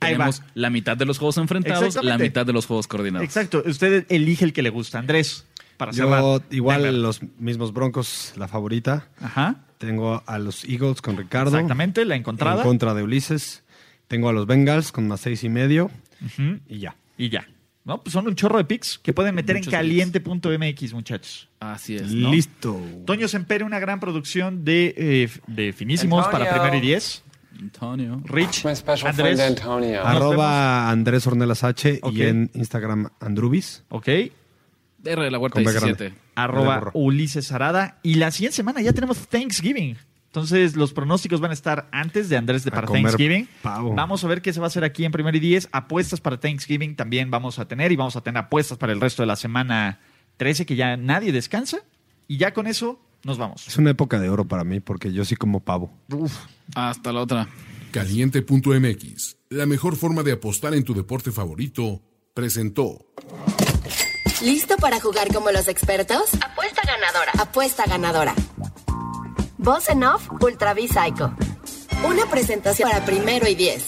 Ahí Tenemos va. la mitad de los juegos enfrentados, la mitad de los juegos coordinados. Exacto. Usted elige el que le gusta. Andrés, para cerrar. Yo, igual, Denver. los mismos Broncos, la favorita. Ajá. Tengo a los Eagles con Ricardo. Exactamente, la En encontrada. contra de Ulises. Tengo a los Bengals con más seis y medio Ujú. y ya. Y ya. No, pues son un chorro de picks que pueden meter Muchos en caliente.mx, muchachos. Así es, ¿no? Listo. Toño Sempere, una gran producción de, eh, de finísimos Antonio. para primero y diez. Antonio. Rich, My special Andrés, friend Antonio. Arroba Andrés Ornelas H y en Instagram Andrubis. ok. R de la Huerta Con B 17. grande. arroba. Ulises Arada. Y la siguiente semana ya tenemos Thanksgiving. Entonces los pronósticos van a estar antes de Andrés de A para comer Thanksgiving. pavo. Vamos a ver qué se va a hacer aquí en Primer y Diez. Apuestas para Thanksgiving también vamos a tener y vamos a tener apuestas para el resto de la semana 13 que ya nadie descansa. Y ya con eso nos vamos. Es una época de oro para mí porque yo sí como pavo. Hasta la otra. Caliente.mx, la mejor forma de apostar en tu deporte favorito, presentó. ¿Listo para jugar como los expertos? Apuesta ganadora. Apuesta ganadora. Voz en off, Ultra Psycho. Una presentación para primero y diez.